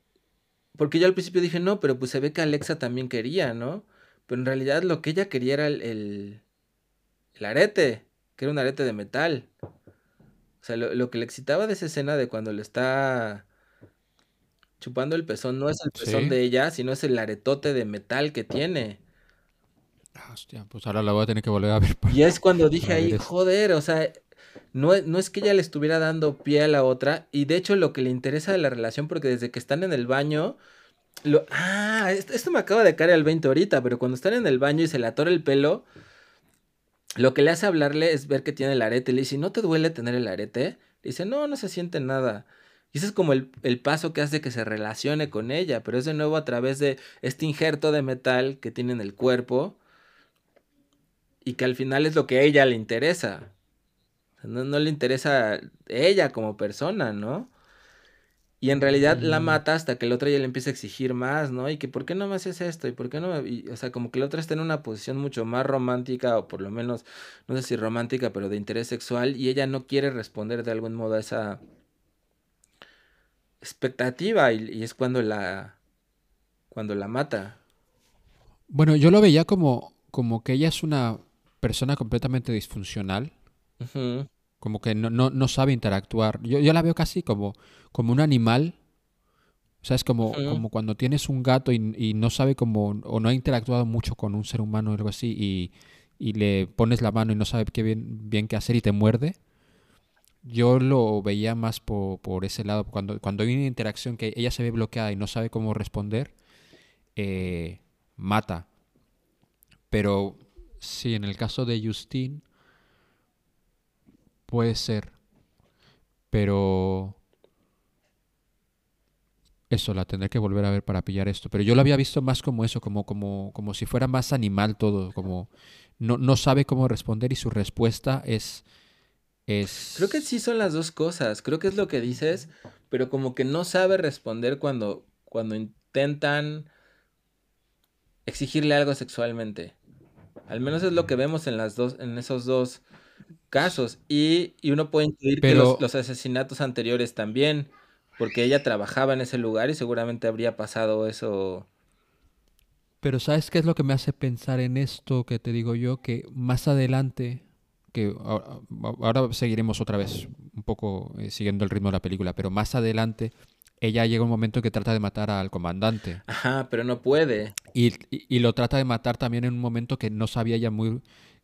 porque yo al principio dije, no, pero pues se ve que Alexa también quería, ¿no? Pero en realidad lo que ella quería era el, el, el arete, que era un arete de metal. O sea, lo, lo que le excitaba de esa escena de cuando le está chupando el pezón no es el pezón Sí. de ella, sino es el aretote de metal que tiene. Hostia, pues ahora la voy a tener que volver a ver. para- Y es cuando dije ahí, eso. joder, o sea, no, es- no es que ella le estuviera dando pie a la otra, y de hecho lo que le interesa de la relación, porque desde que están en el baño, lo, ah, esto, esto me acaba de caer al 20 ahorita, pero cuando están en el baño y se le atora el pelo, lo que le hace hablarle es ver que tiene el arete, le dice, ¿no te duele tener el arete? Le dice, no, no se siente nada. Y ese es como el, el paso que hace que se relacione con ella, pero es de nuevo a través de este injerto de metal que tiene en el cuerpo y que al final es lo que a ella le interesa. No, no le interesa ella como persona, ¿no? Y en realidad la Mm, mata hasta que el otro ya le empieza a exigir más, ¿no? Y que ¿por qué no me haces esto? ¿Y por qué no me...? y, o sea, como que la otra está en una posición mucho más romántica, o por lo menos, no sé si romántica, pero de interés sexual, y ella no quiere responder de algún modo a esa expectativa, y, y es cuando la, cuando la mata. Bueno, yo lo veía como, como que ella es una persona completamente disfuncional, como que no, no, no sabe interactuar. Yo, yo la veo casi como, como un animal, o sea, es como, ujú. como cuando tienes un gato y, y no sabe cómo, o no ha interactuado mucho con un ser humano o algo así, y, y le pones la mano y no sabe qué bien, bien qué hacer y te muerde. Yo lo veía más po- por, ese lado, cuando, cuando hay una interacción que ella se ve bloqueada y no sabe cómo responder, eh, mata. Pero sí, en el caso de Justine puede ser, pero eso la tendré que volver a ver para pillar esto. Pero yo lo había visto más como eso, como, como, como si fuera más animal todo, como no, no sabe cómo responder y su respuesta es, Creo que es, sí son las dos cosas, creo que es lo que dices, pero como que no sabe responder cuando, cuando intentan exigirle algo sexualmente. Al menos es lo que vemos en las dos, en esos dos casos. Y, y uno puede intuir que los asesinatos anteriores también, porque ella trabajaba en ese lugar y seguramente habría pasado eso. pero ¿sabes qué es lo que me hace pensar en esto que te digo yo? Que más adelante, que ahora, ahora seguiremos otra vez un poco eh, siguiendo el ritmo de la película, pero más adelante ella llega un momento en que trata de matar al comandante. Ajá, pero no puede. Y, y- y lo trata de matar también en un momento que no sabía ya muy...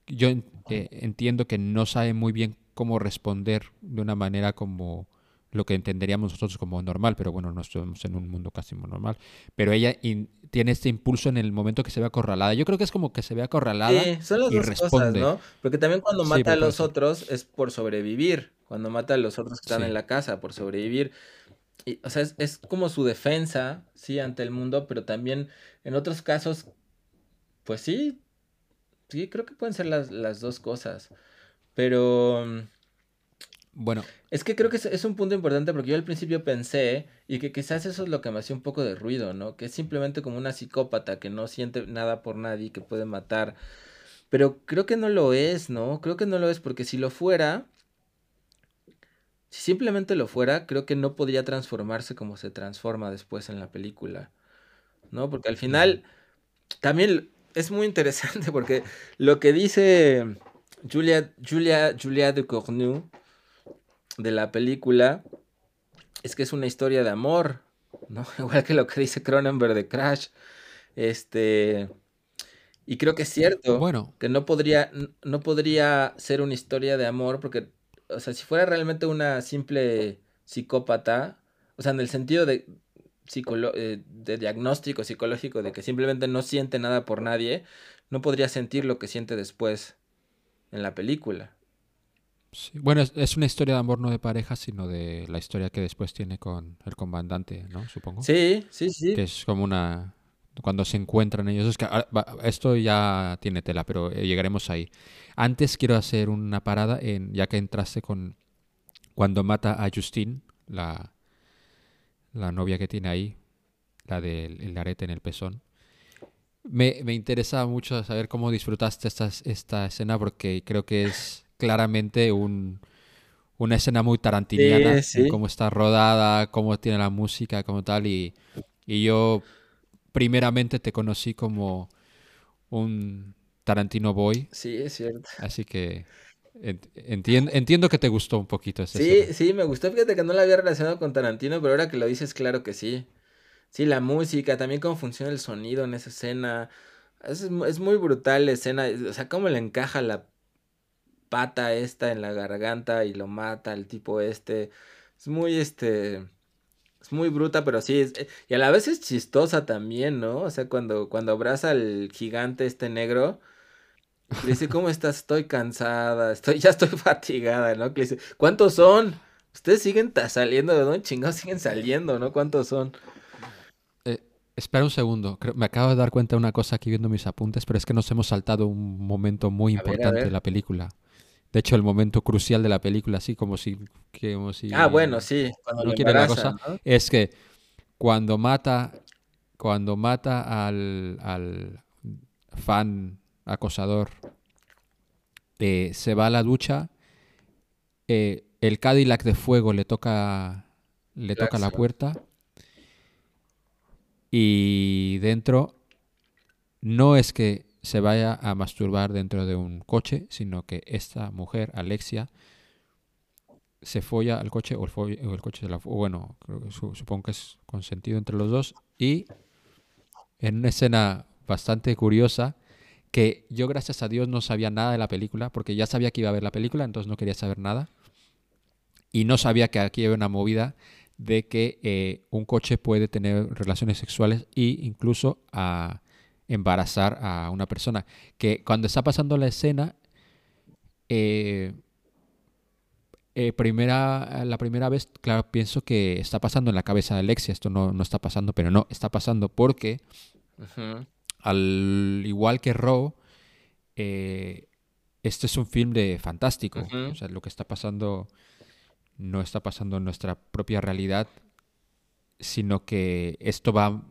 Yo eh, entiendo que no sabe muy bien cómo responder de una manera como lo que entenderíamos nosotros como normal, pero bueno, no estamos en un mundo casi normal. Pero ella in- tiene este impulso en el momento que se ve acorralada. Yo creo que es como que se ve acorralada Sí, son las y dos cosas, responde. ¿no? Porque también cuando Sí, mata a los otros es por sobrevivir. Cuando mata a los otros que están en la casa, por sobrevivir. Y, o sea, es, es como su defensa, sí, ante el mundo, pero también en otros casos, pues sí, sí, creo que pueden ser las, las dos cosas. Pero mm, Bueno, es que creo que es, es un punto importante porque yo al principio pensé, y que quizás eso es lo que me hacía un poco de ruido, ¿no? Que es simplemente como una psicópata que no siente nada por nadie, que puede matar. Pero creo que no lo es, ¿no? Creo que no lo es porque si lo fuera, si simplemente lo fuera, creo que no podría transformarse como se transforma después en la película, ¿no? Porque al final también es muy interesante porque lo que dice Julia, Julia, Julia Ducournau de la película es que es una historia de amor, ¿no? Igual que lo que dice Cronenberg de Crash. Este, y creo que es cierto bueno, que no podría, no podría ser una historia de amor porque, o sea, si fuera realmente una simple psicópata, o sea, en el sentido de, eh, de diagnóstico psicológico de que simplemente no siente nada por nadie, no podría sentir lo que siente después en la película. sí. Bueno, es, es una historia de amor no de pareja, sino de la historia que después tiene con el comandante, ¿no? Supongo. Sí, sí, que sí. es como una cuando se encuentran ellos. Es que ah, esto ya tiene tela, pero eh, llegaremos ahí. Antes quiero hacer una parada en ya que entraste con cuando mata a Justine, la, la novia que tiene ahí, la del el arete en el pezón. Me, me interesa mucho saber cómo disfrutaste esta, esta escena porque creo que es claramente un, una escena muy Sí, tarantiniana en sí. cómo está rodada, cómo tiene la música, como tal. Y, y yo primeramente te conocí como un Tarantino boy, Sí, es cierto. así que ent- entien- entiendo que te gustó un poquito esa Sí, escena. sí, me gustó. Fíjate que no la había relacionado con Tarantino, pero ahora que lo dices, claro que sí. Sí, la música, también cómo funciona el sonido en esa escena. Es, es muy brutal la escena. O sea, cómo le encaja la pata esta en la garganta y lo mata el tipo este. Es muy, este, es muy bruta, pero sí, es- y a la vez es chistosa también, ¿no? O sea, cuando, cuando abraza al gigante este negro. Le dice, ¿cómo estás? Estoy cansada, estoy, ya estoy fatigada, ¿no? Que le dice, ¿cuántos son? Ustedes siguen saliendo, ¿de dónde chingados siguen saliendo, ¿no? ¿Cuántos son? Eh, Espera un segundo. Creo- me acabo de dar cuenta de una cosa aquí viendo mis apuntes, pero es que nos hemos saltado un momento muy A ver, a importante de la película. De hecho, el momento crucial de la película, así como si, que- como si Ah, bueno, sí, cuando no quiere la cosa, ¿no? es que cuando mata, cuando mata al, al fan acosador, eh, se va a la ducha, eh, el Cadillac de fuego le toca, le toca la puerta y dentro no es que se vaya a masturbar dentro de un coche, sino que esta mujer, Alexia, se folla al coche o el, foll- o el coche se la bueno, creo que su- supongo que es consentido entre los dos y en una escena bastante curiosa que yo gracias a Dios no sabía nada de la película porque ya sabía que iba a ver la película, entonces no quería saber nada y no sabía que aquí había una movida de que eh, un coche puede tener relaciones sexuales e incluso a embarazar a una persona. Que cuando está pasando la escena, eh, eh, primera, la primera vez, claro, pienso que está pasando en la cabeza de Alexia. Esto no, no está pasando, pero no, está pasando porque. Al igual que Raw, eh, este es un film de fantástico. O sea, lo que está pasando no está pasando en nuestra propia realidad, sino que esto va,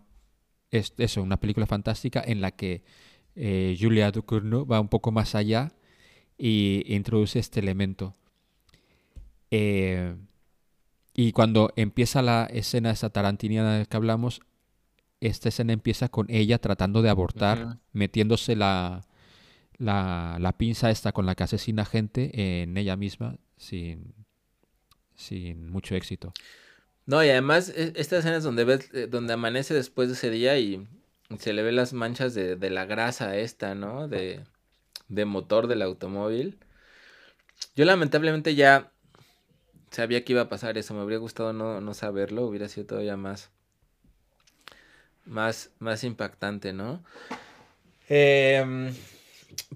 es eso, una película fantástica en la que eh, Julia Ducournau va un poco más allá y introduce este elemento. Eh, y cuando empieza la escena esa tarantiniana de la que hablamos, esta escena empieza con ella tratando de abortar, metiéndose la, la, la pinza esta con la que asesina gente en ella misma sin, sin mucho éxito. No, y además e- esta escena es donde ves, eh, donde amanece después de ese día y se le ve las manchas de, de la grasa esta, ¿no? De, de motor del automóvil. Yo lamentablemente ya sabía que iba a pasar eso, me habría gustado no, no saberlo, hubiera sido todavía más, más, más impactante, ¿no? Em,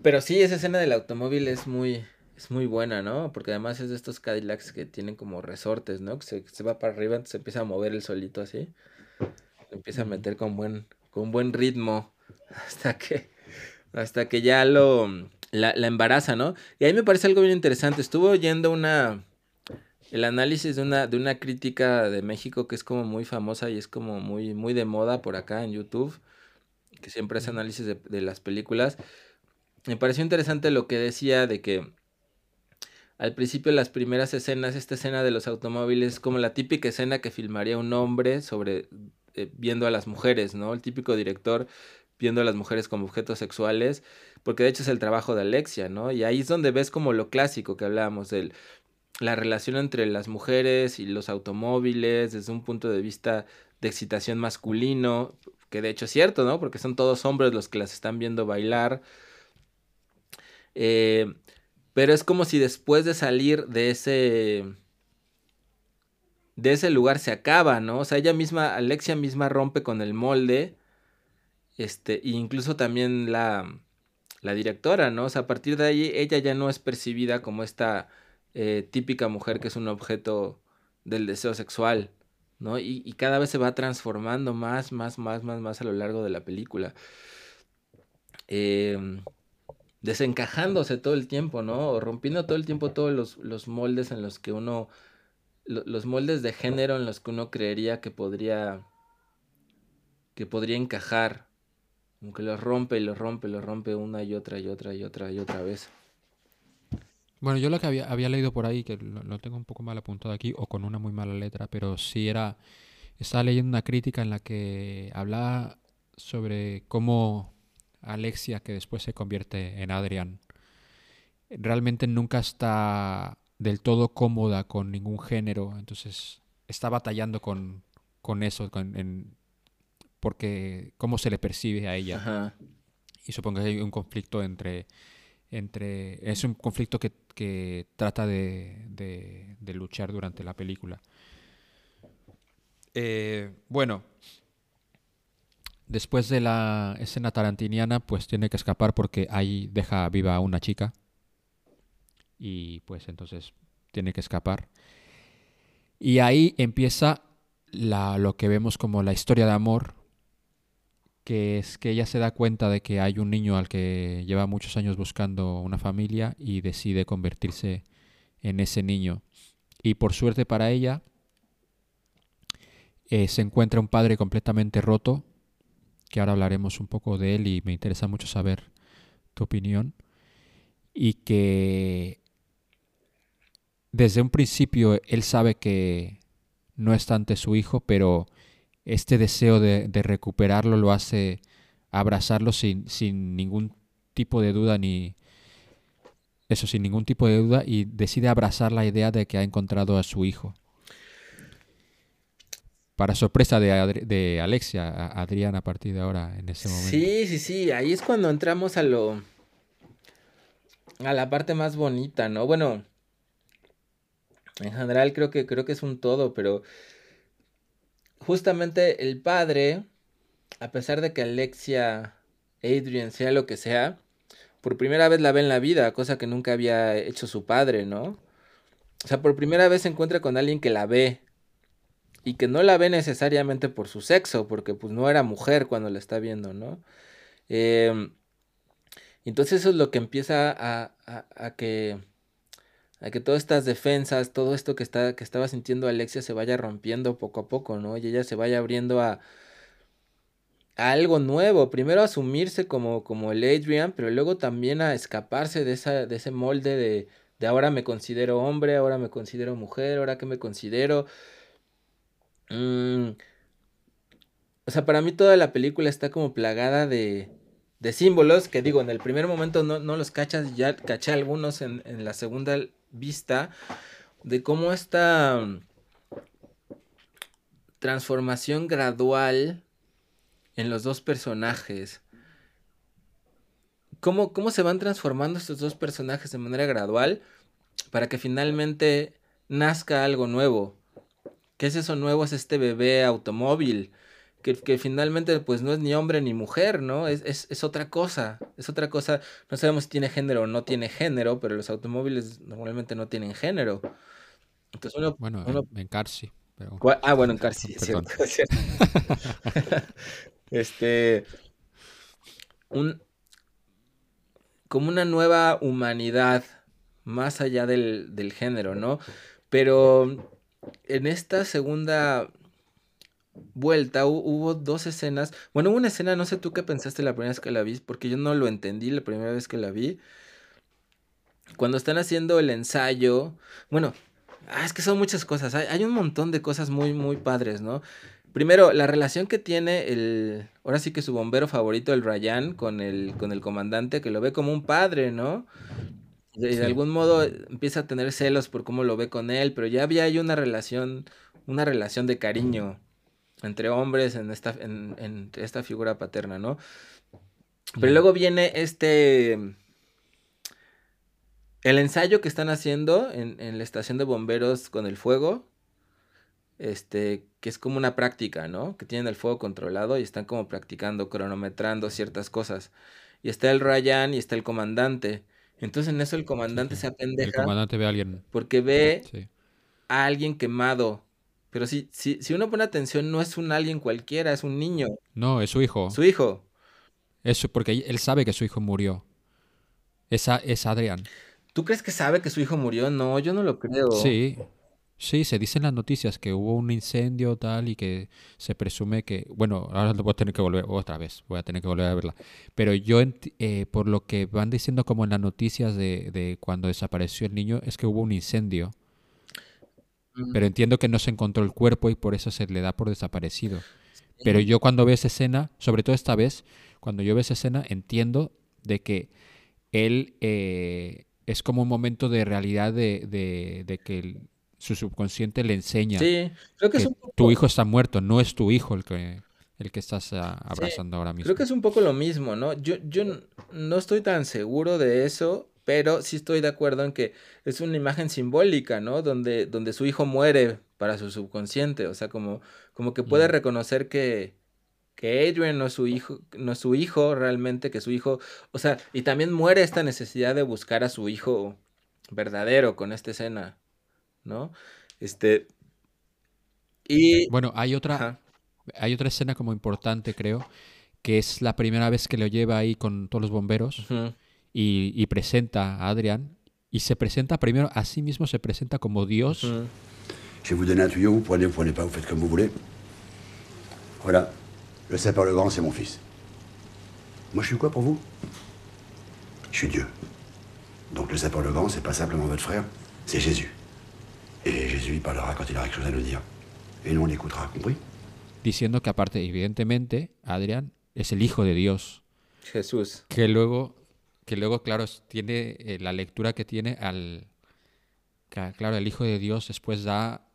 pero sí, esa escena del automóvil es muy, es muy buena, ¿no? Porque además es de estos Cadillacs que tienen como resortes, ¿no? Que se, se va para arriba, entonces se empieza a mover el solito así. Se empieza a meter con buen, con buen ritmo hasta que, hasta que ya lo, la, la embaraza, ¿no? Y ahí me parece algo bien interesante. Estuve oyendo una, el análisis de una, de una crítica de México que es como muy famosa y es como muy, muy de moda por acá en YouTube, que siempre hace análisis de, de las películas. Me pareció interesante lo que decía de que al principio las primeras escenas, esta escena de los automóviles, es como la típica escena que filmaría un hombre sobre eh, viendo a las mujeres, ¿no? El típico director viendo a las mujeres como objetos sexuales, porque de hecho es el trabajo de Alexia, ¿no? Y ahí es donde ves como lo clásico que hablábamos del la relación entre las mujeres y los automóviles desde un punto de vista de excitación masculino, que de hecho es cierto, ¿no? Porque son todos hombres los que las están viendo bailar. Eh, pero es como si después de salir de ese de ese lugar se acaba, ¿no? O sea, ella misma, Alexia misma rompe con el molde, este, e incluso también la, la directora, ¿no? O sea, a partir de ahí ella ya no es percibida como esta eh, típica mujer que es un objeto del deseo sexual, ¿no? Y, cada vez se va transformando más, más, más, más, más a lo largo de la película. Em, desencajándose todo el tiempo, ¿no? O rompiendo todo el tiempo todos los, los moldes en los que uno, lo- los moldes de género en los que uno creería que podría, que podría encajar, como que los rompe y los rompe, los rompe una y otra y otra y otra y otra vez. Bueno, yo lo que había, había leído por ahí, que lo, lo tengo un poco mal apuntado aquí, o con una muy mala letra, pero sí era. Estaba leyendo una crítica en la que hablaba sobre cómo Alexia, que después se convierte en Adrian, realmente nunca está del todo cómoda con ningún género, entonces está batallando con, con eso, con, en- porque cómo se le percibe a ella. Ajá. Y supongo que hay un conflicto entre. Entre es un conflicto que, que trata de, de- luchar durante la película. Eh, bueno, después de la escena tarantiniana, pues tiene que escapar porque ahí deja viva a una chica. Y pues entonces tiene que escapar. Y ahí empieza la, lo que vemos como la historia de amor que es que ella se da cuenta de que hay un niño al que lleva muchos años buscando una familia y decide convertirse en ese niño. Y por suerte para ella, eh, se encuentra un padre completamente roto, que ahora hablaremos un poco de él y me interesa mucho saber tu opinión, y que desde un principio él sabe que no está ante su hijo, pero este deseo de, recuperarlo lo hace abrazarlo sin, ningún tipo de duda ni eso sin ningún tipo de duda y decide abrazar la idea de que ha encontrado a su hijo. Para sorpresa de, de Alexia Adrián a partir de ahora en ese momento. Sí sí sí ahí es cuando entramos a lo a la parte más bonita no bueno en general creo que creo que es un todo pero justamente el padre, a pesar de que Alexia Adrian sea lo que sea, por primera vez la ve en la vida, cosa que nunca había hecho su padre, ¿no? O sea, por primera vez se encuentra con alguien que la ve y que no la ve necesariamente por su sexo, porque pues no era mujer cuando la está viendo, ¿no? Em, entonces eso es lo que empieza a, a, a que a que todas estas defensas, todo esto que, está, que estaba sintiendo Alexia se vaya rompiendo poco a poco, ¿no? Y ella se vaya abriendo a, algo nuevo. Primero a asumirse como, como el Adrian, pero luego también a escaparse de, esa, de ese molde de, de ahora me considero hombre, ahora me considero mujer, ahora que me considero... Mm, o sea, para mí toda la película está como plagada de, de símbolos que digo, en el primer momento no, no los cachas, ya caché algunos en, en la segunda vista de cómo esta transformación gradual en los dos personajes. Cómo, cómo se van transformando estos dos personajes de manera gradual para que finalmente nazca algo nuevo. ¿Qué es eso nuevo? Es este bebé automóvil que, finalmente pues no es ni hombre ni mujer, ¿no? Es, es, es, otra cosa, es otra cosa, no sabemos si tiene género o no tiene género, pero los automóviles normalmente no tienen género. Entonces bueno, en, Carsi. Pero... Ah, bueno, en Carsi, es cierto. este, un, como una nueva humanidad más allá del, del género, ¿no? Pero en esta segunda vuelta hubo dos escenas. Bueno, hubo una escena, no sé tú qué pensaste la primera vez que la vi, porque yo no lo entendí la primera vez que la vi. Cuando están haciendo el ensayo, bueno, ah, es que son muchas cosas, hay, un montón de cosas muy, muy padres, ¿no? Primero, la relación que tiene el, ahora sí que su bombero favorito, el Ryan, con el, con el comandante, que lo ve como un padre, ¿no? De, de algún modo empieza a tener celos por cómo lo ve con él, pero ya había ahí una relación, una relación de cariño entre hombres en esta, en, esta figura paterna, ¿no? Pero luego viene este... El ensayo que están haciendo en, en, la estación de bomberos con el fuego, este, que es como una práctica, ¿no? Que tienen el fuego controlado y están como practicando, cronometrando ciertas cosas. Y está el Ryan y está el comandante. Entonces en eso el comandante se apendeja. El comandante ve a alguien. Porque ve a alguien quemado pero si, si, si uno pone atención, no es un alguien cualquiera, es un niño. No, es su hijo. Su hijo. Eso, porque él sabe que su hijo murió. Esa es Adrián. ¿Tú crees que sabe que su hijo murió? No, yo no lo creo. Sí. Sí, se dice en las noticias que hubo un incendio tal y que se presume que, bueno, ahora voy a tener que volver otra vez, voy a tener que volver a verla. Pero yo, eh, por lo que van diciendo como en las noticias de, de cuando desapareció el niño, es que hubo un incendio pero entiendo que no se encontró el cuerpo y por eso se le da por desaparecido. Pero yo cuando veo esa escena, sobre todo esta vez, cuando yo veo esa escena, entiendo de que él eh, es como un momento de realidad de, de, que su subconsciente le enseña sí, creo que, tu hijo está muerto, no es tu hijo el que, el que estás abrazando ahora mismo. Creo que es un poco lo mismo, ¿no? Yo, yo no estoy tan seguro de eso, pero sí estoy de acuerdo en que es una imagen simbólica, ¿no? Donde, donde su hijo muere para su subconsciente, o sea, como, como que puede reconocer que, que Adrian no es su hijo, no es su hijo realmente, que su hijo, o sea, y también muere esta necesidad de buscar a su hijo verdadero con esta escena, ¿no? Este y bueno, hay otra hay otra escena como importante, creo, que es la primera vez que lo lleva ahí con todos los bomberos. Y, y presenta a Adrian. Y se presenta primero, a sí mismo se presenta como Dios. Je vais vous donner un tuyau, vous prenez, vous prenez pas, vous faites comme vous voulez. Voilà, le sapeur le grand, c'est mon fils. Moi, je suis quoi pour vous Je suis Dieu. Donc le sapeur le grand, c'est pas simplement votre frère, c'est Jésus. Et Jésus, il parlera quand il aura quelque chose à nous dire. Et nous, on l'écoutera, compris diciendo que aparte, evidentemente, Adrian es el Hijo de Dios. Jesús. Que luego, que luego claro, tiene eh, la lectura que tiene al... que, claro, el Hijo de Dios después da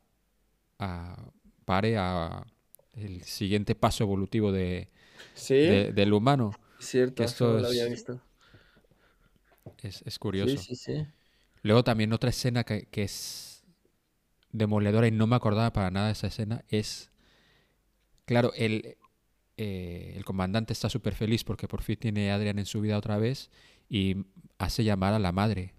a, pare a el siguiente paso evolutivo de, Sí, de- del humano. cierto, que eso esto no lo es- había visto. Es, es curioso. Sí, sí, sí. Luego también otra escena que, que es demoledora y no me acordaba para nada de esa escena es, claro, el, eh, el comandante está súper feliz porque por fin tiene a Adrian en su vida otra vez y hace llamar a la madre.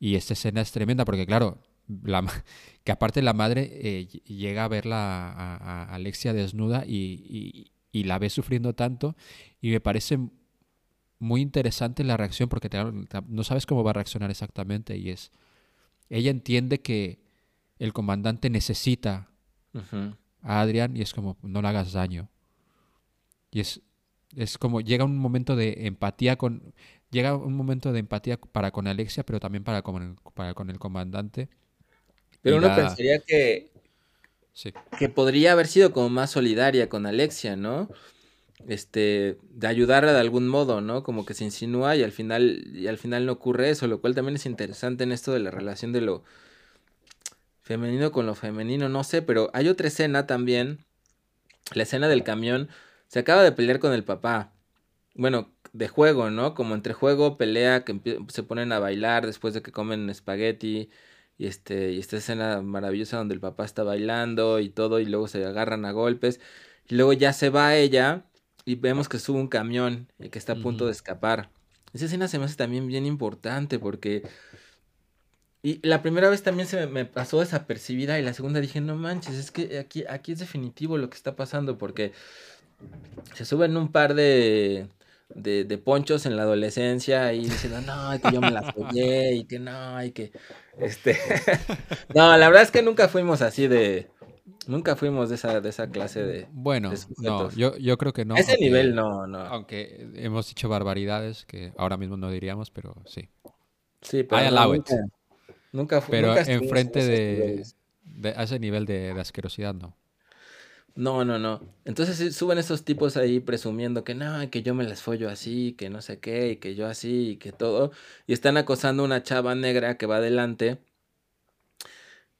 Y esta escena es tremenda porque, claro, la que aparte la madre eh, ll- llega a verla a, Alexia desnuda y, y- y la ve sufriendo tanto y me parece muy interesante la reacción porque no sabes cómo va a reaccionar exactamente y es, ella entiende que el comandante necesita a Adrian y es como, no le hagas daño. Y es, es como, llega un momento de empatía con, llega un momento de empatía para con Alexia, pero también para con el, para con el comandante. Pero uno la- pensaría que, Sí, que podría haber sido como más solidaria con Alexia, ¿no? Este, de ayudarla de algún modo, ¿no? Como que se insinúa y al final, y al final no ocurre eso, lo cual también es interesante en esto de la relación de lo femenino con lo femenino, no sé, pero hay otra escena también, la escena del camión, se acaba de pelear con el papá, bueno, de juego, ¿no? Como entre juego, pelea, que se ponen a bailar después de que comen espagueti, y este, y esta escena maravillosa donde el papá está bailando y todo, y luego se agarran a golpes, y luego ya se va ella, y vemos que sube un camión y que está a punto de escapar. Esa escena se me hace también bien importante porque... Y la primera vez también se me, me pasó desapercibida y la segunda dije, no manches, es que aquí, aquí es definitivo lo que está pasando porque se suben un par de, de, de ponchos en la adolescencia y diciendo, no, que yo me la follé y que no, y que, este, no, la verdad es que nunca fuimos así de, nunca fuimos de esa, de esa clase de, bueno, de no, yo, yo creo que no. a ese aunque- nivel no, no, Aunque hemos dicho barbaridades que ahora mismo no diríamos, pero sí. sí, pero I allow it. nunca, fu- Pero nunca en enfrente de, a ese nivel de, de asquerosidad, no. No, no, no. Entonces suben esos tipos ahí presumiendo que no, que yo me las follo así, que no sé qué, y que yo así, y que todo. Y están acosando a una chava negra que va adelante.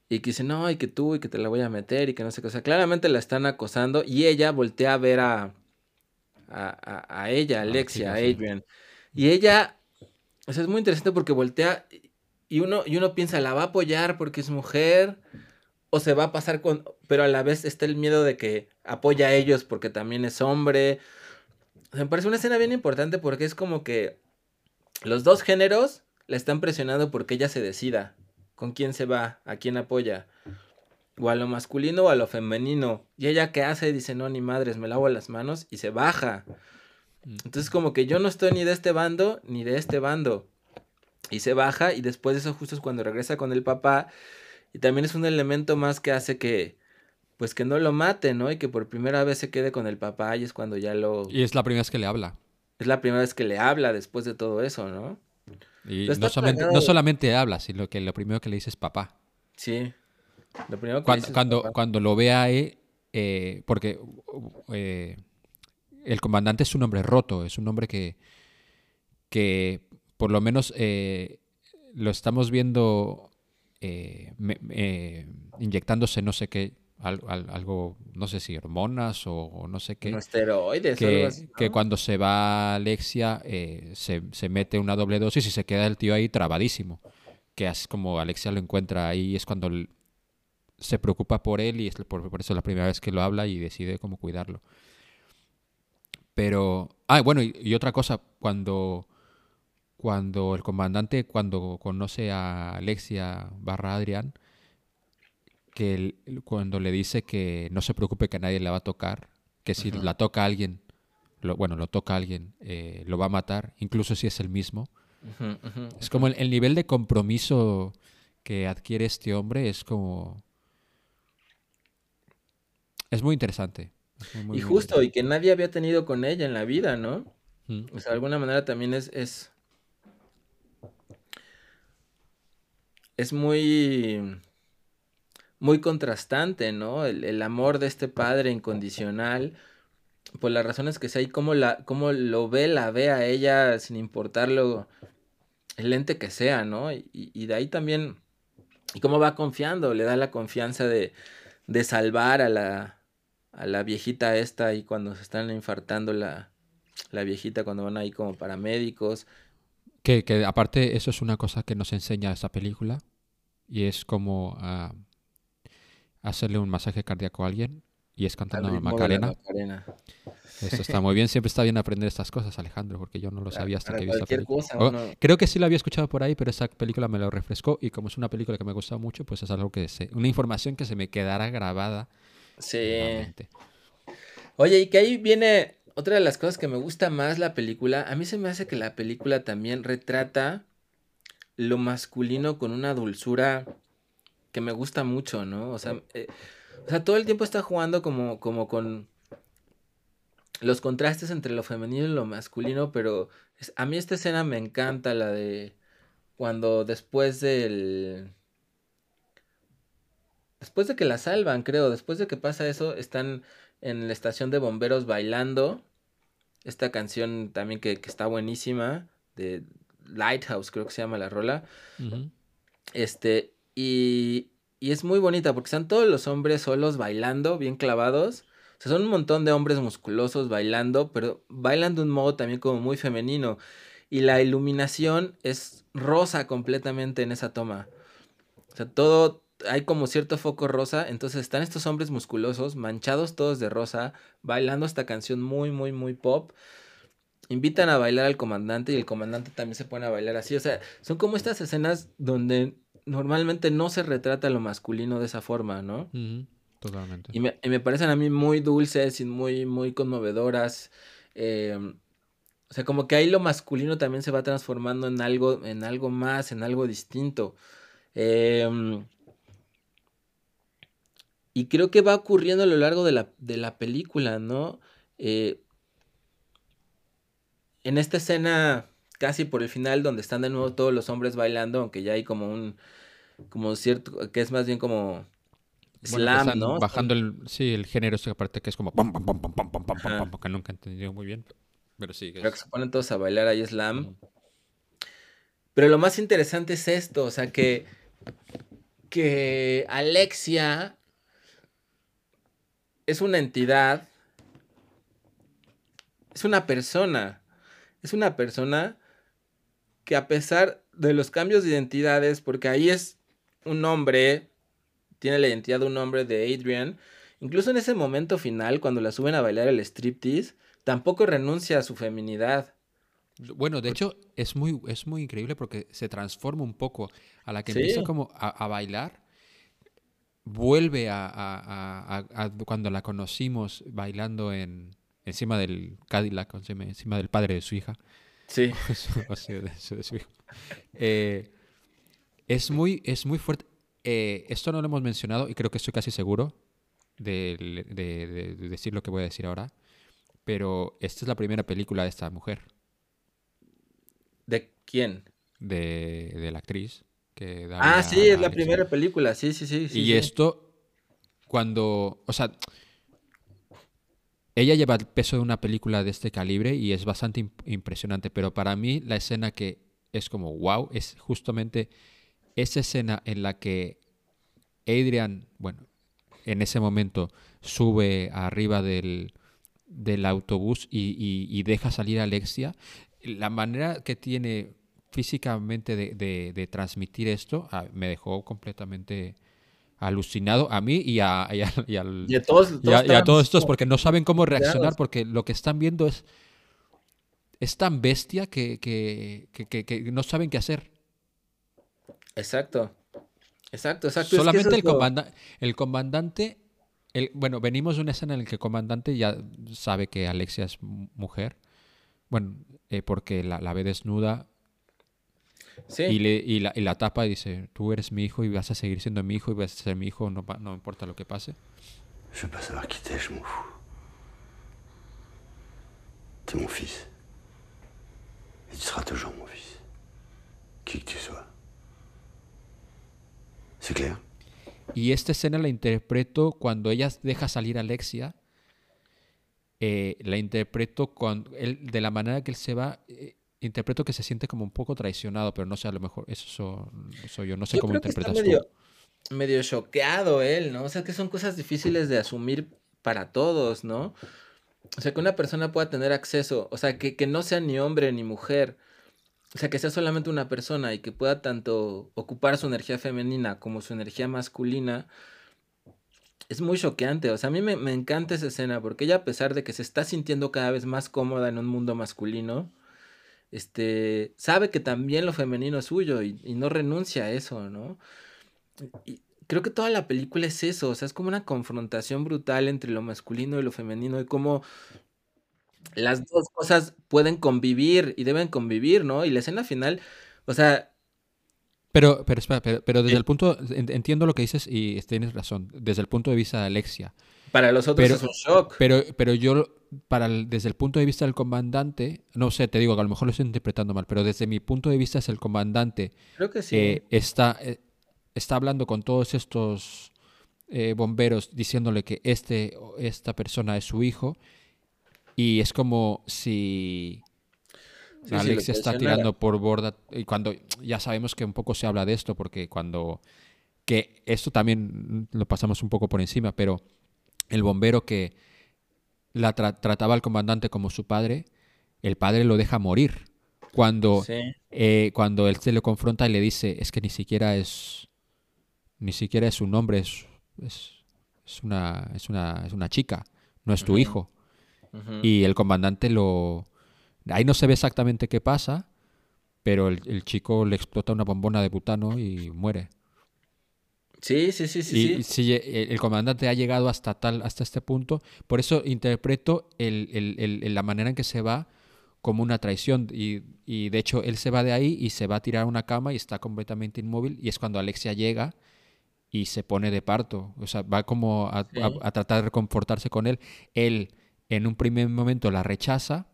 Y que dice, no, y que tú, y que te la voy a meter, y que no sé qué. O sea, claramente la están acosando. Y ella voltea a ver a, a, a, a ella, A la Alexia, a. Adrian. Y ella, o sea, es muy interesante porque voltea y uno, y uno piensa, ¿la va a apoyar porque es mujer? O se va a pasar con... Pero a la vez está el miedo de que apoya a ellos porque también es hombre. O sea, me parece una escena bien importante porque es como que los dos géneros la están presionando porque ella se decida con quién se va, a quién apoya. O a lo masculino o a lo femenino. Y ella qué hace, dice, no, ni madres, me lavo las manos y se baja. Entonces como que yo no estoy ni de este bando ni de este bando. Y se baja y después de eso justo es cuando regresa con el papá. Y también es un elemento más que hace que, pues que no lo mate, ¿no? Y que por primera vez se quede con el papá y es cuando ya lo... Y es la primera vez que le habla. Es la primera vez que le habla después de todo eso, ¿no? Y no solamente, no solamente habla, sino que lo primero que le dice es papá. Sí. Lo primero que Cuando, dice es cuando, papá. cuando lo ve a él, eh, porque eh, el comandante es un hombre roto, es un hombre que, que por lo menos eh, lo estamos viendo me- eh, inyectándose no sé qué, al- al- algo, no sé si hormonas o, o no sé qué. No esteroides o algo que, así, ¿no? que cuando se va Alexia eh, se, se mete una doble dosis y se queda el tío ahí trabadísimo. Que es como Alexia lo encuentra ahí, es cuando se preocupa por él y es por, por eso la primera vez que lo habla y decide cómo cuidarlo. Pero, ah, bueno, y, y otra cosa, cuando, cuando el comandante, cuando conoce a Alexia barra Adrián, que él- cuando le dice que no se preocupe que nadie la va a tocar, que si la toca alguien, lo, bueno, lo toca alguien, eh, lo va a matar, incluso si es el mismo. Es como el, el nivel de compromiso que adquiere este hombre es como... Es muy interesante. Es muy, muy, Y muy justo, y que nadie había tenido con ella en la vida, ¿no? O sea, de alguna manera también es, es, es muy, muy contrastante, ¿no? El, el amor de este padre incondicional, por las razones que sea, y cómo, la, cómo lo ve, la ve a ella sin importarlo el ente que sea, ¿no? Y, y de ahí también, y cómo va confiando, le da la confianza de, de salvar a la, a la viejita esta y cuando se están infartando la, la viejita, cuando van ahí como paramédicos. Que, que aparte eso es una cosa que nos enseña esa película y es como ah, hacerle un masaje cardíaco a alguien y es cantando la Macarena. Macarena. Eso está muy bien, siempre está bien aprender estas cosas, Alejandro, porque yo no lo sabía hasta para que vi esta película. cosa, Oh, uno- Creo que sí lo había escuchado por ahí, pero esa película me lo refrescó y como es una película que me ha gustado mucho, pues es algo que sé, una información que se me quedará grabada Sí. la. Oye, y que ahí viene otra de las cosas que me gusta más la película. A mí se me hace que la película también retrata lo masculino con una dulzura que me gusta mucho, ¿no? O sea, eh, o sea, todo el tiempo está jugando como, como con los contrastes entre lo femenino y lo masculino, pero es- a mí esta escena me encanta, la de cuando después del... Después de que la salvan, creo, después de que pasa eso, están en la estación de bomberos bailando. Esta canción también que, que está buenísima, de Lighthouse, creo que se llama la rola. Este, y, y es muy bonita porque están todos los hombres solos bailando, bien clavados. O sea, son un montón de hombres musculosos bailando, pero bailan de un modo también como muy femenino. Y la iluminación es rosa completamente en esa toma. O sea, todo, hay como cierto foco rosa. Entonces están estos hombres musculosos, manchados todos de rosa, bailando esta canción muy, muy, muy pop. Invitan a bailar al comandante y el comandante también se pone a bailar así. O sea, son como estas escenas donde normalmente no se retrata lo masculino de esa forma, ¿no? Totalmente. Y me, y me parecen a mí muy dulces y muy, muy conmovedoras. eh, o sea, como que ahí lo masculino también se va transformando en algo, en algo más, en algo distinto. Em, y creo que va ocurriendo a lo largo de la, de la película, ¿no? Eh, en esta escena, casi por el final, donde están de nuevo todos los hombres bailando, aunque ya hay como un, como cierto, que es más bien como slam, ¿no? Bajando el, sí, el género, esa parte que es como pam, pam, pam, pam, pam, pam, pam, pam, que nunca he entendido muy bien. Pero sí, que Creo que es- se ponen todos a bailar ahí slam. Pero lo más interesante es esto, o sea, que, que Alexia es una entidad, es una persona, es una persona que a pesar de los cambios de identidades, porque ahí es un hombre, tiene la identidad de un hombre de Adrian, incluso en ese momento final, cuando la suben a bailar el striptease, tampoco renuncia a su feminidad. Bueno, de hecho, es muy, es muy increíble porque se transforma un poco. A la que Sí. empieza como a, a bailar, vuelve a, cuando la conocimos bailando en encima del Cadillac, encima, encima del padre de su hija. Sí. o sea, de, su, de su hijo. Eh, es, muy, es muy fuerte. Eh, esto no lo hemos mencionado y creo que estoy casi seguro de, de- de- de decir lo que voy a decir ahora. Pero esta es la primera película de esta mujer, ¿De quién? de, de la actriz. Que da Ah, sí, es la primera película, sí, sí, sí. sí, y sí. esto, cuando, o sea, ella lleva el peso de una película de este calibre y es bastante imp- impresionante, pero para mí la escena que es como wow es justamente esa escena en la que Adrian, bueno, en ese momento sube arriba del, del autobús y, y- deja salir a Alexia. La manera que tiene físicamente de, de- de transmitir esto ah, me dejó completamente alucinado a mí y a, y a- y al- Y a todos, a estos porque no saben cómo reaccionar porque lo que están viendo es es tan bestia que, que- que- que- que no saben qué hacer. Exacto. Exacto, exacto. Solamente es comanda- el comandante el, bueno, venimos de una escena en la que el comandante ya sabe que Alexia es mujer. Bueno, eh, porque la, la, ve desnuda. Sí. Y, le, y, la, y, la, tapa y dice, tú eres mi hijo y vas a seguir siendo mi hijo y vas a ser mi hijo, no, no importa lo que pase. Je veux pas savoir qui t'es, je m'en fous. T'es mon fils. Et tu seras toujours mon fils. Qui que tu sois. ¿C'est clair? Y esta escena la interpreto cuando ella deja salir a Alexia. Eh, la interpreto con él, de la manera que él se va. Eh, interpreto que se siente como un poco traicionado, pero no sé, a lo mejor eso soy, soy yo. No sé yo cómo que interpretas está medio, tú. medio choqueado él, ¿no? O sea, que son cosas difíciles de asumir para todos, ¿no? O sea, que una persona pueda tener acceso, o sea, que, que no sea ni hombre ni mujer, o sea, que sea solamente una persona y que pueda tanto ocupar su energía femenina como su energía masculina, es muy choqueante. O sea, a mí me, me, encanta esa escena porque ella, a pesar de que se está sintiendo cada vez más cómoda en un mundo masculino, este, sabe que también lo femenino es suyo y, y no renuncia a eso, ¿no? Y creo que toda la película es eso, o sea, es como una confrontación brutal entre lo masculino y lo femenino y cómo las dos cosas pueden convivir y deben convivir, ¿no? Y la escena final, o sea... Pero, pero espera, pero, pero desde el punto, entiendo lo que dices y tienes razón, desde el punto de vista de Alexia. Para los otros pero, es un shock. Pero, pero yo, para el, desde el punto de vista del comandante, no sé, te digo que a lo mejor lo estoy interpretando mal, pero desde mi punto de vista es el comandante. Creo que sí. Eh, está, eh, está hablando con todos estos eh, bomberos diciéndole que este, esta persona es su hijo y es como si sí, Alex sí, está tirando por borda y cuando ya sabemos que un poco se habla de esto porque cuando que esto también lo pasamos un poco por encima pero el bombero que la tra trataba al comandante como su padre el padre lo deja morir cuando sí. eh, cuando él se le confronta y le dice es que ni siquiera es ni siquiera es un hombre es, es, es una es una es una chica no es tu hijo y el comandante lo... Ahí no se ve exactamente qué pasa, pero el, el chico le explota una bombona de butano y muere. Sí, sí, sí, sí. y sí. si el, el comandante ha llegado hasta tal, hasta este punto, por eso interpreto el, el- el- el- la manera en que se va como una traición. Y, y de hecho él se va de ahí y se va a tirar a una cama y está completamente inmóvil. Y es cuando Alexia llega y se pone de parto. O sea, va como a, Sí. a- a tratar de reconfortarse con él. Él en un primer momento la rechaza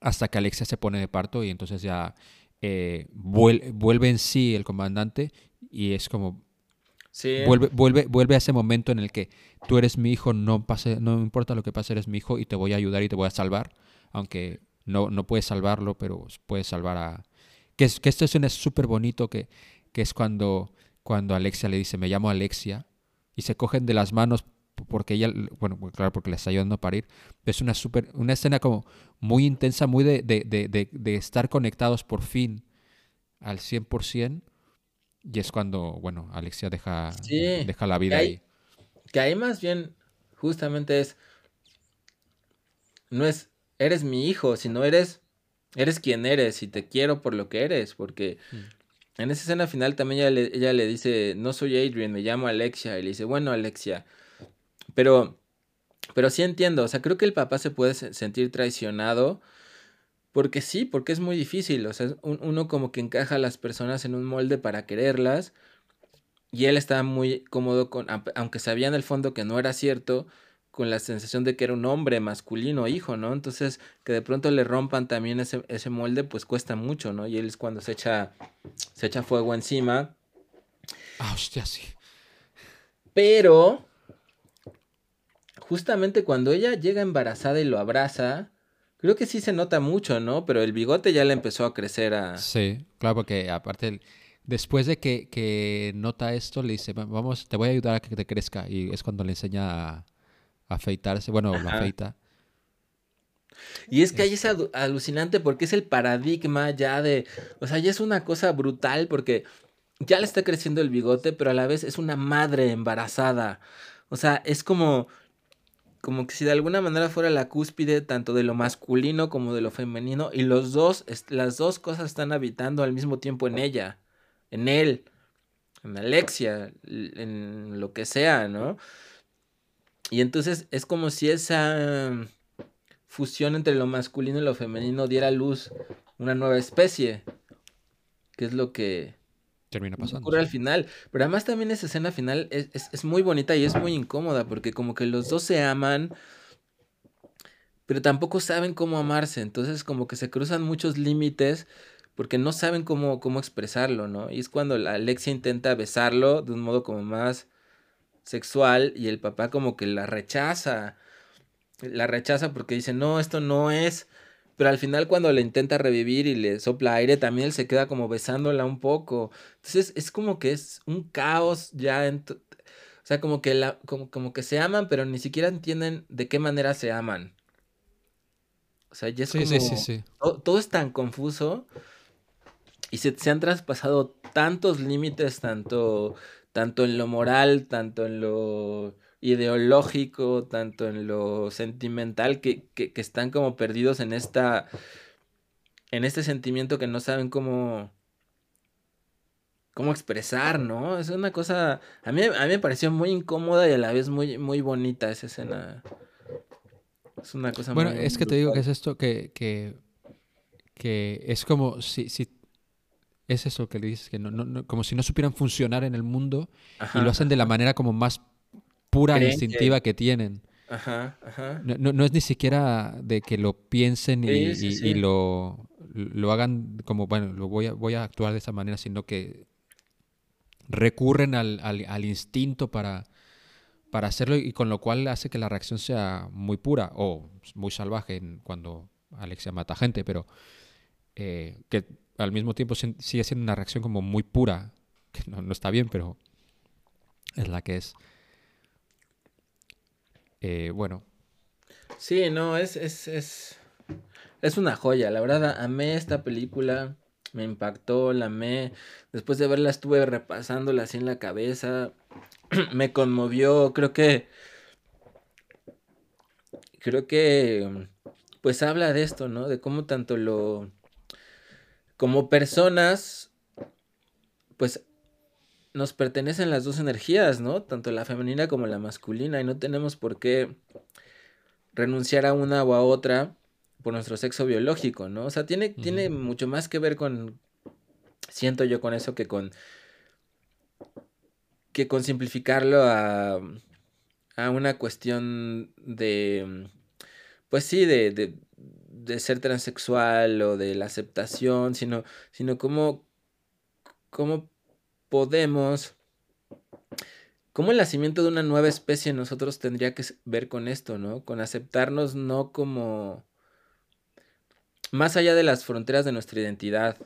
hasta que Alexia se pone de parto y entonces ya eh, vuel- vuelve en sí el comandante y es como Vuelve, vuelve, vuelve a ese momento en el que tú eres mi hijo, no, pase, no importa lo que pase, eres mi hijo y te voy a ayudar y te voy a salvar, aunque no, no puedes salvarlo, pero puedes salvar a... Que, es, que escena es súper bonito, que, que es cuando, cuando Alexia le dice, me llamo Alexia, y se cogen de las manos porque ella, bueno, pues claro, porque le está ayudando a parir. Es una, super, una escena como muy intensa, muy de, de, de, de estar conectados por fin al 100%. Y es cuando, bueno, Alexia deja, Sí, deja la vida hay- ahí. Que ahí más bien justamente es, no es, eres mi hijo, sino eres, eres quien eres y te quiero por lo que eres, porque Mm. en esa escena final también ella le, ella le dice, no soy Adrian, me llamo Alexia, y le dice, bueno Alexia, pero, pero sí entiendo, o sea, creo que el papá se puede se- sentir traicionado, porque sí, porque es muy difícil, o sea, un- uno como que encaja a las personas en un molde para quererlas, y él estaba muy cómodo con, aunque sabía en el fondo que no era cierto, con la sensación de que era un hombre masculino, hijo, ¿no? Entonces, que de pronto le rompan también ese, ese molde, pues cuesta mucho, ¿no? Y él es cuando se echa, se echa fuego encima. Ah, hostia, sí. Pero, justamente cuando ella llega embarazada y lo abraza, creo que sí se nota mucho, ¿no? Pero el bigote ya le empezó a crecer a... Sí, claro, porque aparte, después de que, que nota esto, le dice, "Va- vamos, te voy a ayudar a que te crezca. Y es cuando le enseña a, a afeitarse, bueno, lo Ajá. afeita. Y es que ahí es alu- alucinante porque es el paradigma ya de, o sea, ya es una cosa brutal porque ya le está creciendo el bigote, pero a la vez es una madre embarazada. O sea, es como, como que si de alguna manera fuera la cúspide tanto de lo masculino como de lo femenino y los dos, las dos cosas están habitando al mismo tiempo en ella, en él, en Alexia, en lo que sea, ¿no? y entonces es como si esa fusión entre lo masculino y lo femenino diera luz una nueva especie, que es lo que termina pasando. ocurre al final. Pero además también esa escena final es, es, es muy bonita y es muy incómoda porque como que los dos se aman, pero tampoco saben cómo amarse, entonces como que se cruzan muchos límites porque no saben cómo, cómo expresarlo, ¿no? Y es cuando la Alexia intenta besarlo de un modo como más sexual y el papá como que la rechaza, la rechaza porque dice, no, esto no es, pero al final cuando le intenta revivir y le sopla aire, también él se queda como besándola un poco. Entonces es como que es un caos ya en... O sea, como que, la, como, como que se aman, pero ni siquiera entienden de qué manera se aman. O sea, ya es Sí, como... sí, sí, sí. Todo, todo es tan confuso y se, se han traspasado tantos límites, tanto, tanto en lo moral, tanto en lo ideológico, tanto en lo sentimental, que, que, que están como perdidos en esta, en este sentimiento que no saben cómo, cómo expresar, ¿no? Es una cosa, a mí, a mí me pareció muy incómoda y a la vez muy, muy bonita esa escena. Es una cosa Bueno, muy es que te digo que es esto que, que, que es como si, si es eso que le dices, que no, no- no- como si no supieran funcionar en el mundo y lo hacen de la manera como más pura e instintiva que tienen. Ajá, ajá. No, no- no es ni siquiera de que lo piensen y, Sí, sí, y- sí. y lo, lo hagan como, bueno, lo voy a, voy a actuar de esa manera, sino que recurren al, al- al instinto para, para hacerlo y con lo cual hace que la reacción sea muy pura o muy salvaje cuando Alexia mata gente, pero eh, que al mismo tiempo sigue siendo una reacción como muy pura, que no, no está bien, pero es la que es. Eh, bueno, Sí, no, es, es, es, es una joya. La verdad, amé esta película, me impactó, la amé. Después de verla estuve repasándola así en la cabeza. me conmovió, creo que, creo que, pues habla de esto, ¿no? De cómo tanto lo, como personas, pues nos pertenecen las dos energías, ¿no? Tanto la femenina como la masculina y no tenemos por qué renunciar a una o a otra por nuestro sexo biológico, ¿no? O sea, tiene, tiene mucho más que ver con, siento yo con eso que con, que con simplificarlo a, a una cuestión de, pues sí, de, de, de ser transexual o de la aceptación, sino, sino cómo, cómo podemos cómo el nacimiento de una nueva especie en nosotros tendría que ver con esto, ¿no? Con aceptarnos no como más allá de las fronteras de nuestra identidad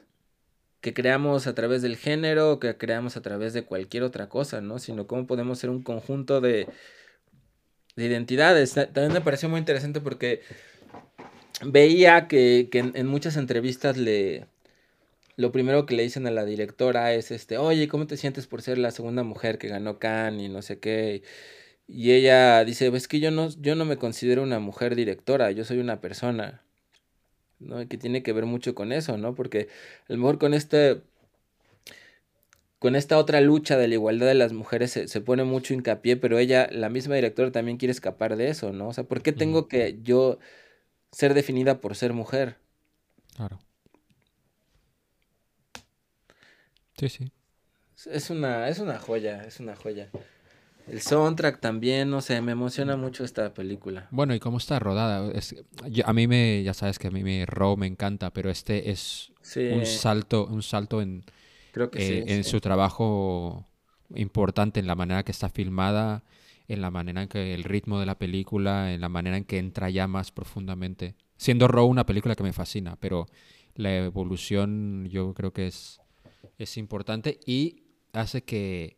que creamos a través del género que creamos a través de cualquier otra cosa, ¿no? Sino cómo podemos ser un conjunto de, de identidades. Ta- También me pareció muy interesante porque veía que, que en muchas entrevistas le, lo primero que le dicen a la directora es este, oye, ¿cómo te sientes por ser la segunda mujer que ganó Cannes y no sé qué? Y ella dice, es que yo no, yo no me considero una mujer directora, yo soy una persona, ¿no? Y que tiene que ver mucho con eso, ¿no? Porque a lo mejor con este, con esta otra lucha de la igualdad de las mujeres se, se pone mucho hincapié, pero ella, la misma directora también quiere escapar de eso, ¿no? O sea, ¿por qué tengo que yo ser definida por ser mujer? claro. Sí, sí. Es- una, es una joya, es una joya. El soundtrack también, no sé, me emociona mucho esta película. Bueno, y cómo está rodada. Es- yo- a mí me, ya sabes que a mí me Raw me encanta, pero este es Sí, un salto, un salto en, creo que eh, sí. en sí. su trabajo importante, en la manera que está filmada, en la manera en que el ritmo de la película, en la manera en que entra ya más profundamente. Siendo Raw una película que me fascina, pero la evolución yo creo que es, es importante y hace que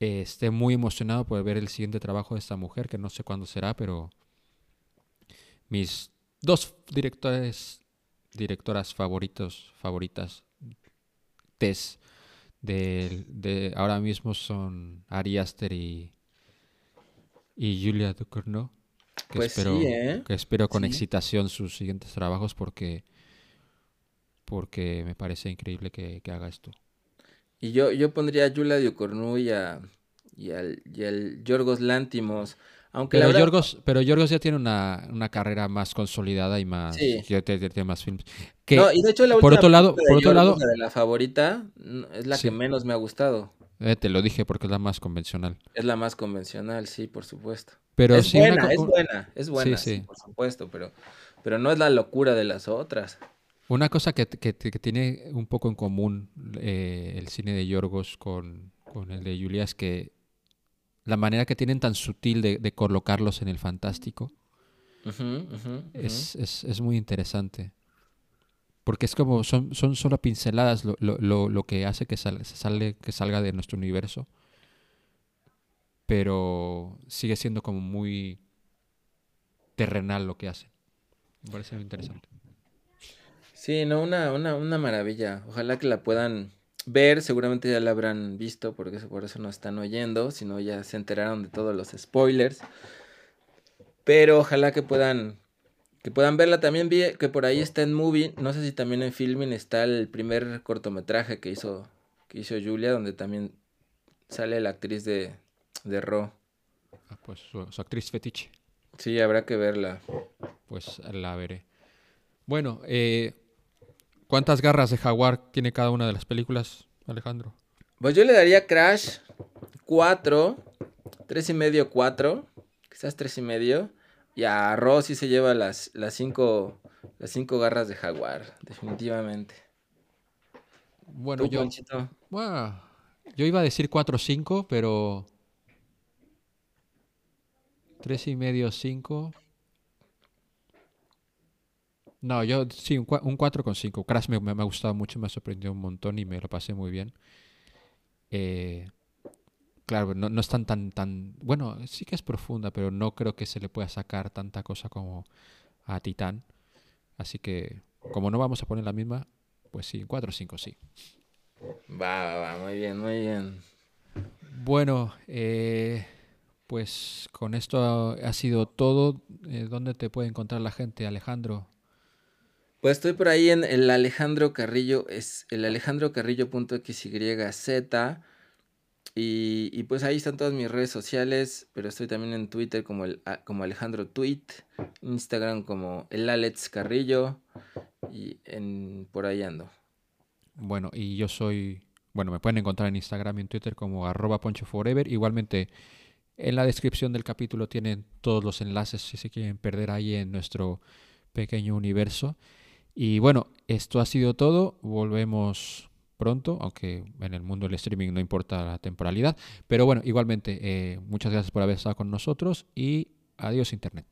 eh, esté muy emocionado por ver el siguiente trabajo de esta mujer, que no sé cuándo será, pero mis dos directores, directoras favoritos, favoritas, Tess, de, de ahora mismo son Ari Aster y, y Julia Ducournau, que Pues sí, espero, ¿eh? que espero con Sí. excitación sus siguientes trabajos porque, porque me parece increíble que, que haga esto. Y yo, yo pondría a Yula Ducournau y a, y al, y al Yorgos Lántimos. Aunque Pero la verdad- Yorgos, pero Yorgos ya tiene una, una carrera más consolidada y más. Sí. ya tiene, tiene más films. Que, No, y de hecho la por otro lado, por otro Yorgos, lado, la de la favorita, es la Sí. que menos me ha gustado. eh, te lo dije porque es la más convencional. Es la más convencional, sí, por supuesto. Pero es sí, una buena, es buena, es buena, sí, sí. por supuesto, pero, pero no es la locura de las otras. Una cosa que, que- que tiene un poco en común eh, el cine de Yorgos con, con el de Julia es que la manera que tienen tan sutil de, de colocarlos en el fantástico es, es- es muy interesante. Porque es como, son, son solo pinceladas lo, lo- lo- lo que hace que, sal- sale, que salga de nuestro universo. Pero sigue siendo como muy terrenal lo que hacen. Me parece muy interesante. Sí, no, una, una, una maravilla. Ojalá que la puedan ver. Seguramente ya la habrán visto, porque por eso no están oyendo. Si no, ya se enteraron de todos los spoilers. Pero ojalá que puedan, que puedan verla. También vi que por ahí está en Movie. No sé si también en Filming está el primer cortometraje que hizo, que hizo Julia, donde también sale la actriz de, de Ro. Ah, Pues su, su actriz fetiche. Sí, habrá que verla. Pues la veré. Bueno, eh, ¿cuántas garras de jaguar tiene cada una de las películas, Alejandro? Pues yo le daría Crash 4, 3 y medio, 4, quizás 3 y medio. Y a Rosy se lleva las, las, cinco, las cinco garras de jaguar, definitivamente. Bueno, ¿Tú, yo, yo iba a decir 4 o 5, pero... 3 y medio, 5. No, yo sí, un, un 4 con 5. Crash me, me- me ha gustado mucho, me ha sorprendido un montón y me lo pasé muy bien. Eh, claro, no, no es tan, tan, tan... Bueno, sí que es profunda, pero no creo que se le pueda sacar tanta cosa como a Titán. Así que, como no vamos a poner la misma, pues sí, 4 o 5 sí. Va, va, va, muy bien, muy bien. Bueno, eh, pues con esto ha sido todo. Eh, ¿Dónde te puede encontrar la gente, Alejandro? Pues estoy por ahí en el Alejandro Carrillo, es el alejandrocarrillo.xyz. Y, y pues ahí están todas mis redes sociales, pero estoy también en Twitter como, el, a- como Alejandro Tweet, Instagram como el Alex Carrillo y en, por ahí ando. Bueno, y yo soy, bueno, me pueden encontrar en Instagram y en Twitter como arroba ponchoforever. Igualmente, en la descripción del capítulo tienen todos los enlaces si se quieren perder ahí en nuestro pequeño universo. Y bueno, esto ha sido todo. Volvemos pronto, aunque en el mundo del streaming no importa la temporalidad. Pero bueno, igualmente, eh, muchas gracias por haber estado con nosotros y adiós Internet.